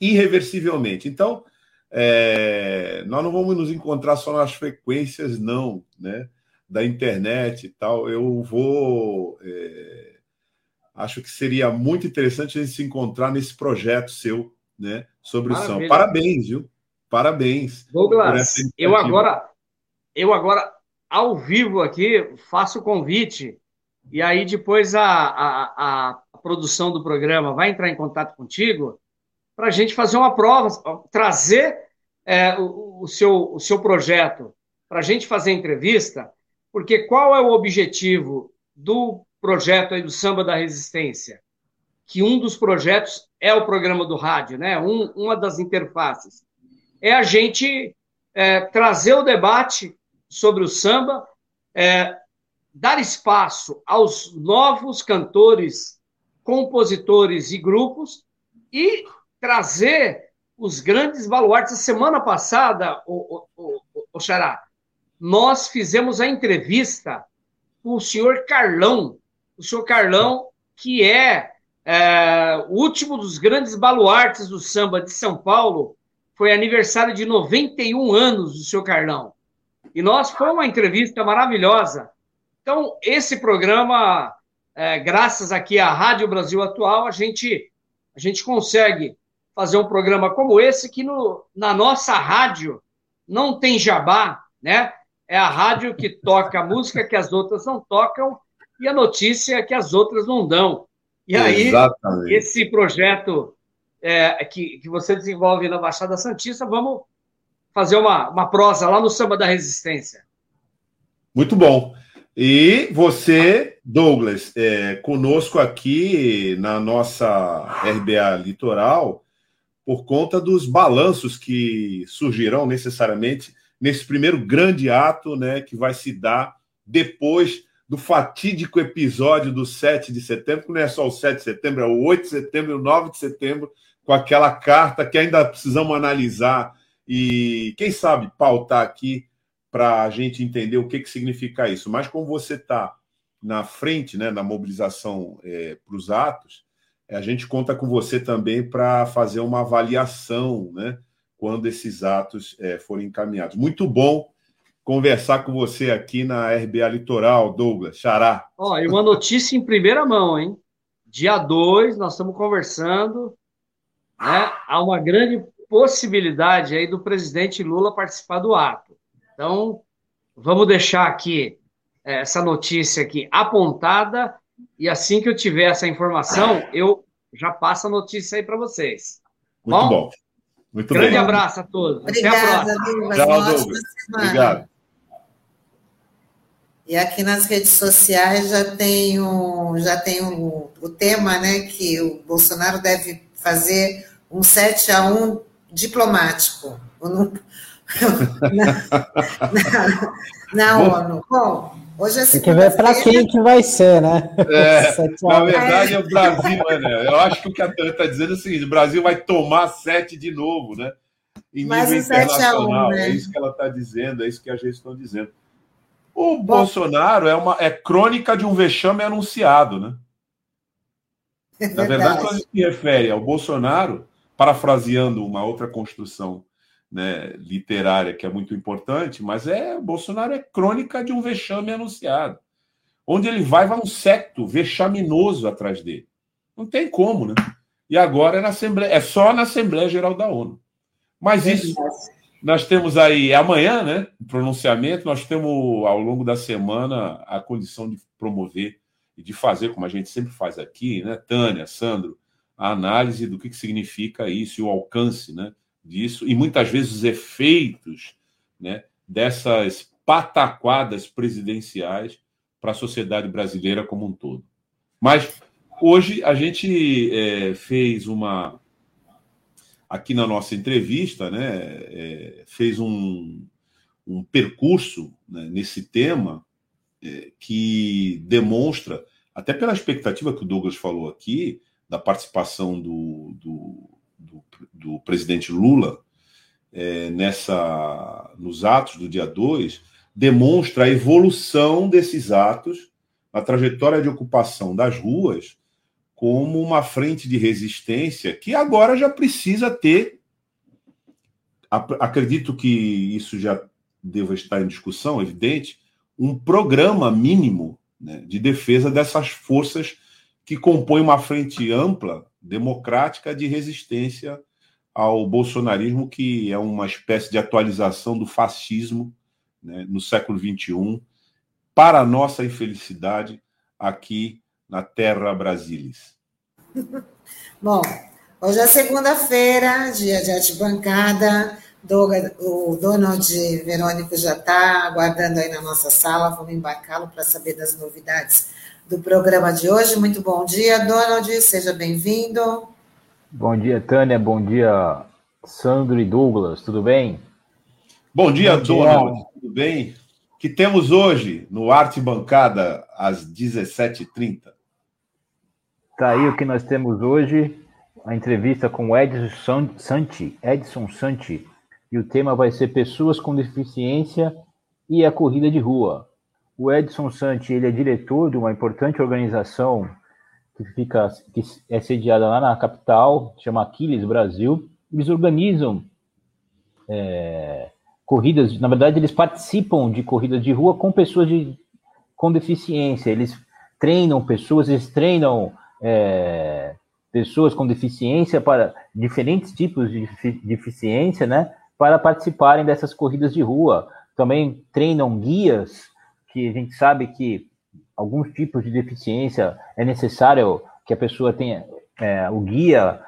irreversivelmente. Então, é, nós não vamos nos encontrar só nas frequências, não, né, da internet e tal. Eu vou. É, acho que seria muito interessante a gente se encontrar nesse projeto seu, né, sobre Maravilha. o São. Parabéns, viu? Parabéns. Douglas, eu agora, eu agora, ao vivo aqui, faço o convite, e aí depois a, a, a produção do programa vai entrar em contato contigo para a gente fazer uma prova, trazer é, o, o, seu, o seu projeto para a gente fazer entrevista, porque qual é o objetivo do projeto aí do Samba da Resistência, que um dos projetos é o programa do rádio, né? Um, uma das interfaces. É a gente é, trazer o debate sobre o samba, é, dar espaço aos novos cantores, compositores e grupos e trazer os grandes baluartes. A semana passada, o, o, o, o Xará, nós fizemos a entrevista com o senhor Carlão, o senhor Carlão, que é, é o último dos grandes baluartes do samba de São Paulo, foi aniversário de 91 anos do senhor Carlão. E nós foi uma entrevista maravilhosa. Então, esse programa, é, graças aqui à Rádio Brasil Atual, a gente, a gente consegue fazer um programa como esse, que no, na nossa rádio não tem jabá, né? É a rádio que toca a música que as outras não tocam e a notícia que as outras não dão. E aí, Exatamente. esse projeto é, que, que você desenvolve na Baixada Santista, vamos fazer uma, uma prosa lá no Samba da Resistência. Muito bom. E você, Douglas, é, conosco aqui na nossa RBA Litoral, por conta dos balanços que surgirão necessariamente nesse primeiro grande ato né, que vai se dar depois do fatídico episódio do 7 de setembro, que não é só o 7 de setembro, é o 8 de setembro e o 9 de setembro, com aquela carta que ainda precisamos analisar e, quem sabe, pautar aqui para a gente entender o que, que significa isso. Mas como você está na frente, né, na mobilização é, para os atos, a gente conta com você também para fazer uma avaliação, né, quando esses atos é, forem encaminhados. Muito bom conversar com você aqui na RBA Litoral, Douglas, Xará. Ó, e uma notícia em primeira mão, hein? Dia 2, nós estamos conversando, né? Há uma grande possibilidade aí do presidente Lula participar do ato. Então, vamos deixar aqui é, essa notícia aqui apontada e assim que eu tiver essa informação, eu já passo a notícia aí para vocês. Muito bom. bom. Muito Grande bem. abraço a todos. Obrigada, Até a próxima. Tchau, Douglas. Obrigado. E aqui nas redes sociais já tem, um, já tem um, o tema, né, que o Bolsonaro deve fazer um 7 a 1 diplomático na, na, na ONU. Bom, hoje é Tem que ver para quem que vai ser, né? É, na verdade, é o Brasil, né? Eu acho que o que a Tânia está dizendo é o seguinte: o Brasil vai tomar sete de novo, né? Em Mas nível internacional. 1, né? É isso que ela está dizendo, é isso que a gente está dizendo. O Bolsonaro é, uma, é crônica de um vexame anunciado, né? É Na verdade, quando se refere ao Bolsonaro, parafraseando uma outra construção né, literária que é muito importante, mas é Bolsonaro é crônica de um vexame anunciado. Onde ele vai, vai um secto vexaminoso atrás dele. Não tem como, né? E agora é na Assembleia, é só na Assembleia Geral da ONU. Mas isso nós temos aí amanhã, né? Pronunciamento, nós temos ao longo da semana a condição de promover e de fazer, como a gente sempre faz aqui, né? Tânia, Sandro, a análise do que, que significa isso e o alcance né, disso, e muitas vezes os efeitos né, dessas pataquadas presidenciais para a sociedade brasileira como um todo. Mas hoje a gente é, fez uma. Aqui na nossa entrevista, né, é, fez um, um percurso né, nesse tema é, que demonstra, até pela expectativa que o Douglas falou aqui, da participação do, do, do, do presidente Lula é, nessa nos atos do dia 2 demonstra a evolução desses atos, a trajetória de ocupação das ruas, como uma frente de resistência que agora já precisa ter. Acredito que isso já deva estar em discussão, evidente, um programa mínimo né, de defesa dessas forças que compõe uma frente ampla, democrática, de resistência ao bolsonarismo, que é uma espécie de atualização do fascismo né, no século XXI, para nossa infelicidade aqui na Terra Brasilis. Bom, hoje é segunda-feira, dia de arquibancada. O Donald Verônico já está aguardando aí na nossa sala. Vamos embarcá-lo para saber das novidades do programa de hoje. Muito bom dia, Donald, seja bem-vindo. Bom dia, Tânia, bom dia, Sandro e Douglas, tudo bem? Bom dia, bom Donald, dia. tudo bem? que temos hoje no Arte Bancada às 17h30? Tá aí o que nós temos hoje, a entrevista com Edson Santi, Edson Santi, e o tema vai ser pessoas com deficiência e a corrida de rua. O Edson Santi, ele é diretor de uma importante organização que fica que é sediada lá na capital, chama Aquiles Brasil. Eles organizam é, corridas, na verdade, eles participam de corridas de rua com pessoas de, com deficiência. Eles treinam pessoas, eles treinam é, pessoas com deficiência para diferentes tipos de deficiência, né? Para participarem dessas corridas de rua. Também treinam guias, que a gente sabe que alguns tipos de deficiência é necessário que a pessoa tenha é, o guia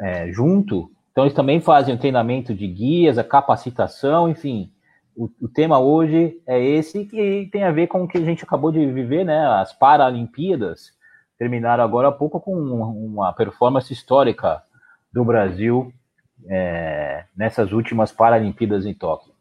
é, junto então, eles também fazem o treinamento de guias, a capacitação, enfim. O, o, tema hoje é esse que tem a ver com o que a gente acabou de viver, né? As Paralimpíadas terminaram agora há pouco com uma performance histórica do Brasil é, nessas últimas Paralimpíadas em Tóquio.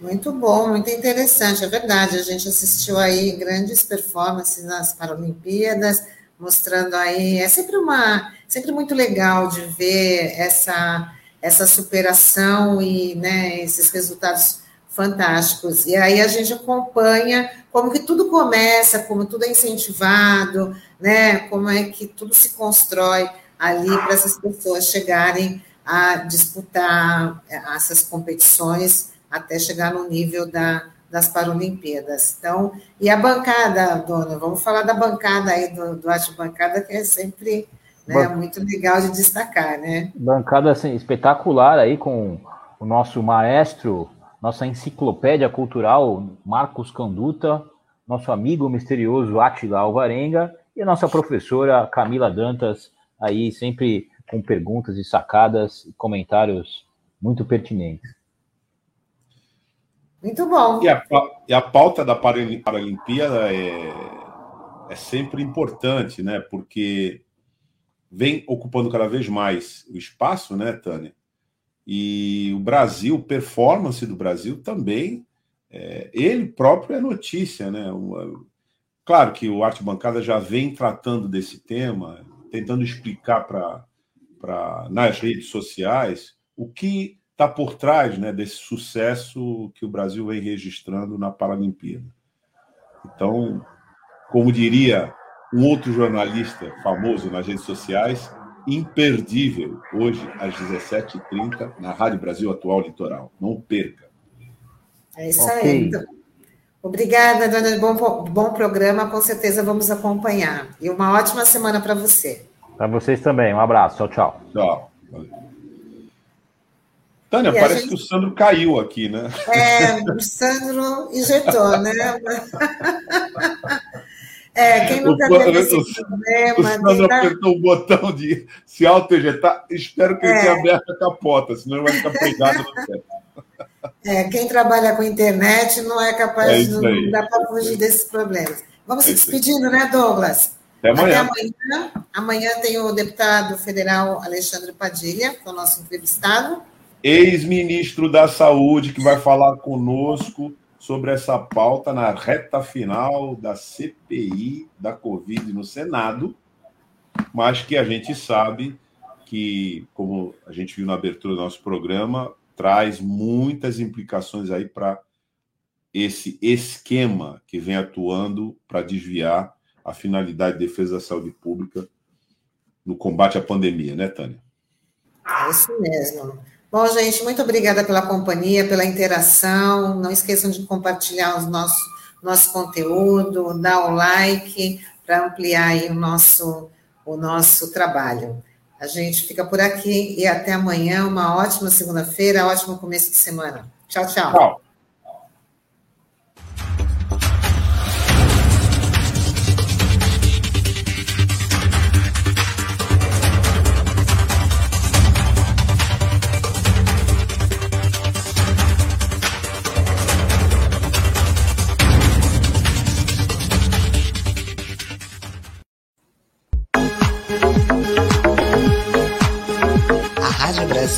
Muito bom, muito interessante, é verdade. A gente assistiu aí grandes performances nas Paralimpíadas mostrando aí. É sempre uma, sempre muito legal de ver essa essa superação e né, esses resultados fantásticos. E aí a gente acompanha como que tudo começa, como tudo é incentivado, né? Como é que tudo se constrói ali para essas pessoas chegarem a disputar essas competições até chegar no nível da, das Paralimpíadas. Então, e a bancada, dona, vamos falar da bancada aí do, do Arte Bancada, que é sempre né, muito legal de destacar, né? Bancada assim, espetacular aí com o nosso maestro, nossa enciclopédia cultural, Marcos Canduta, nosso amigo misterioso Atila Alvarenga e a nossa professora Camila Dantas, aí sempre com perguntas e sacadas e comentários muito pertinentes. Muito bom. E a, e a pauta da Paralimpíada é, é sempre importante, né? Porque vem ocupando cada vez mais o espaço, né, Tânia? E o Brasil, performance do Brasil também, é, ele próprio é notícia, né? claro que o Arte Bancada já vem tratando desse tema, tentando explicar para nas redes sociais o que está por trás né, desse sucesso que o Brasil vem registrando na Paralimpíada. Então, como diria um outro jornalista famoso nas redes sociais, imperdível, hoje às 17h30, na Rádio Brasil Atual Litoral. Não perca. É isso okay. aí. Então, obrigada, dona. Bom, bom programa, com certeza vamos acompanhar. E uma ótima semana para você. Para vocês também. Um abraço. Tchau, tchau. Tchau. Valeu. Tânia, e parece gente... que o Sandro caiu aqui, né? É, o Sandro injetou, né? É, quem nunca o, teve esse problema... O Sandro apertou o botão de se auto-ejetar. Espero que ele é. tenha aberto a capota, senão ele vai ficar pegado no teto. É, quem trabalha com internet não é capaz é de... Não dá para fugir desses problemas. Vamos é se despedindo, né, Douglas? Até amanhã. Até amanhã. Amanhã tem o deputado federal Alexandre Padilha, que é o nosso entrevistado ex-ministro da Saúde, que vai falar conosco sobre essa pauta na reta final da CPI da Covid no Senado, mas que a gente sabe que, como a gente viu na abertura do nosso programa, traz muitas implicações aí para esse esquema que vem atuando para desviar a finalidade de defesa da saúde pública no combate à pandemia, né, Tânia? É isso mesmo. Bom, gente, muito obrigada pela companhia, pela interação. Não esqueçam de compartilhar o nosso, nosso conteúdo, dar o like para ampliar o nosso, o nosso trabalho. A gente fica por aqui e até amanhã. Uma ótima segunda-feira, ótimo começo de semana. Tchau, tchau. Tchau.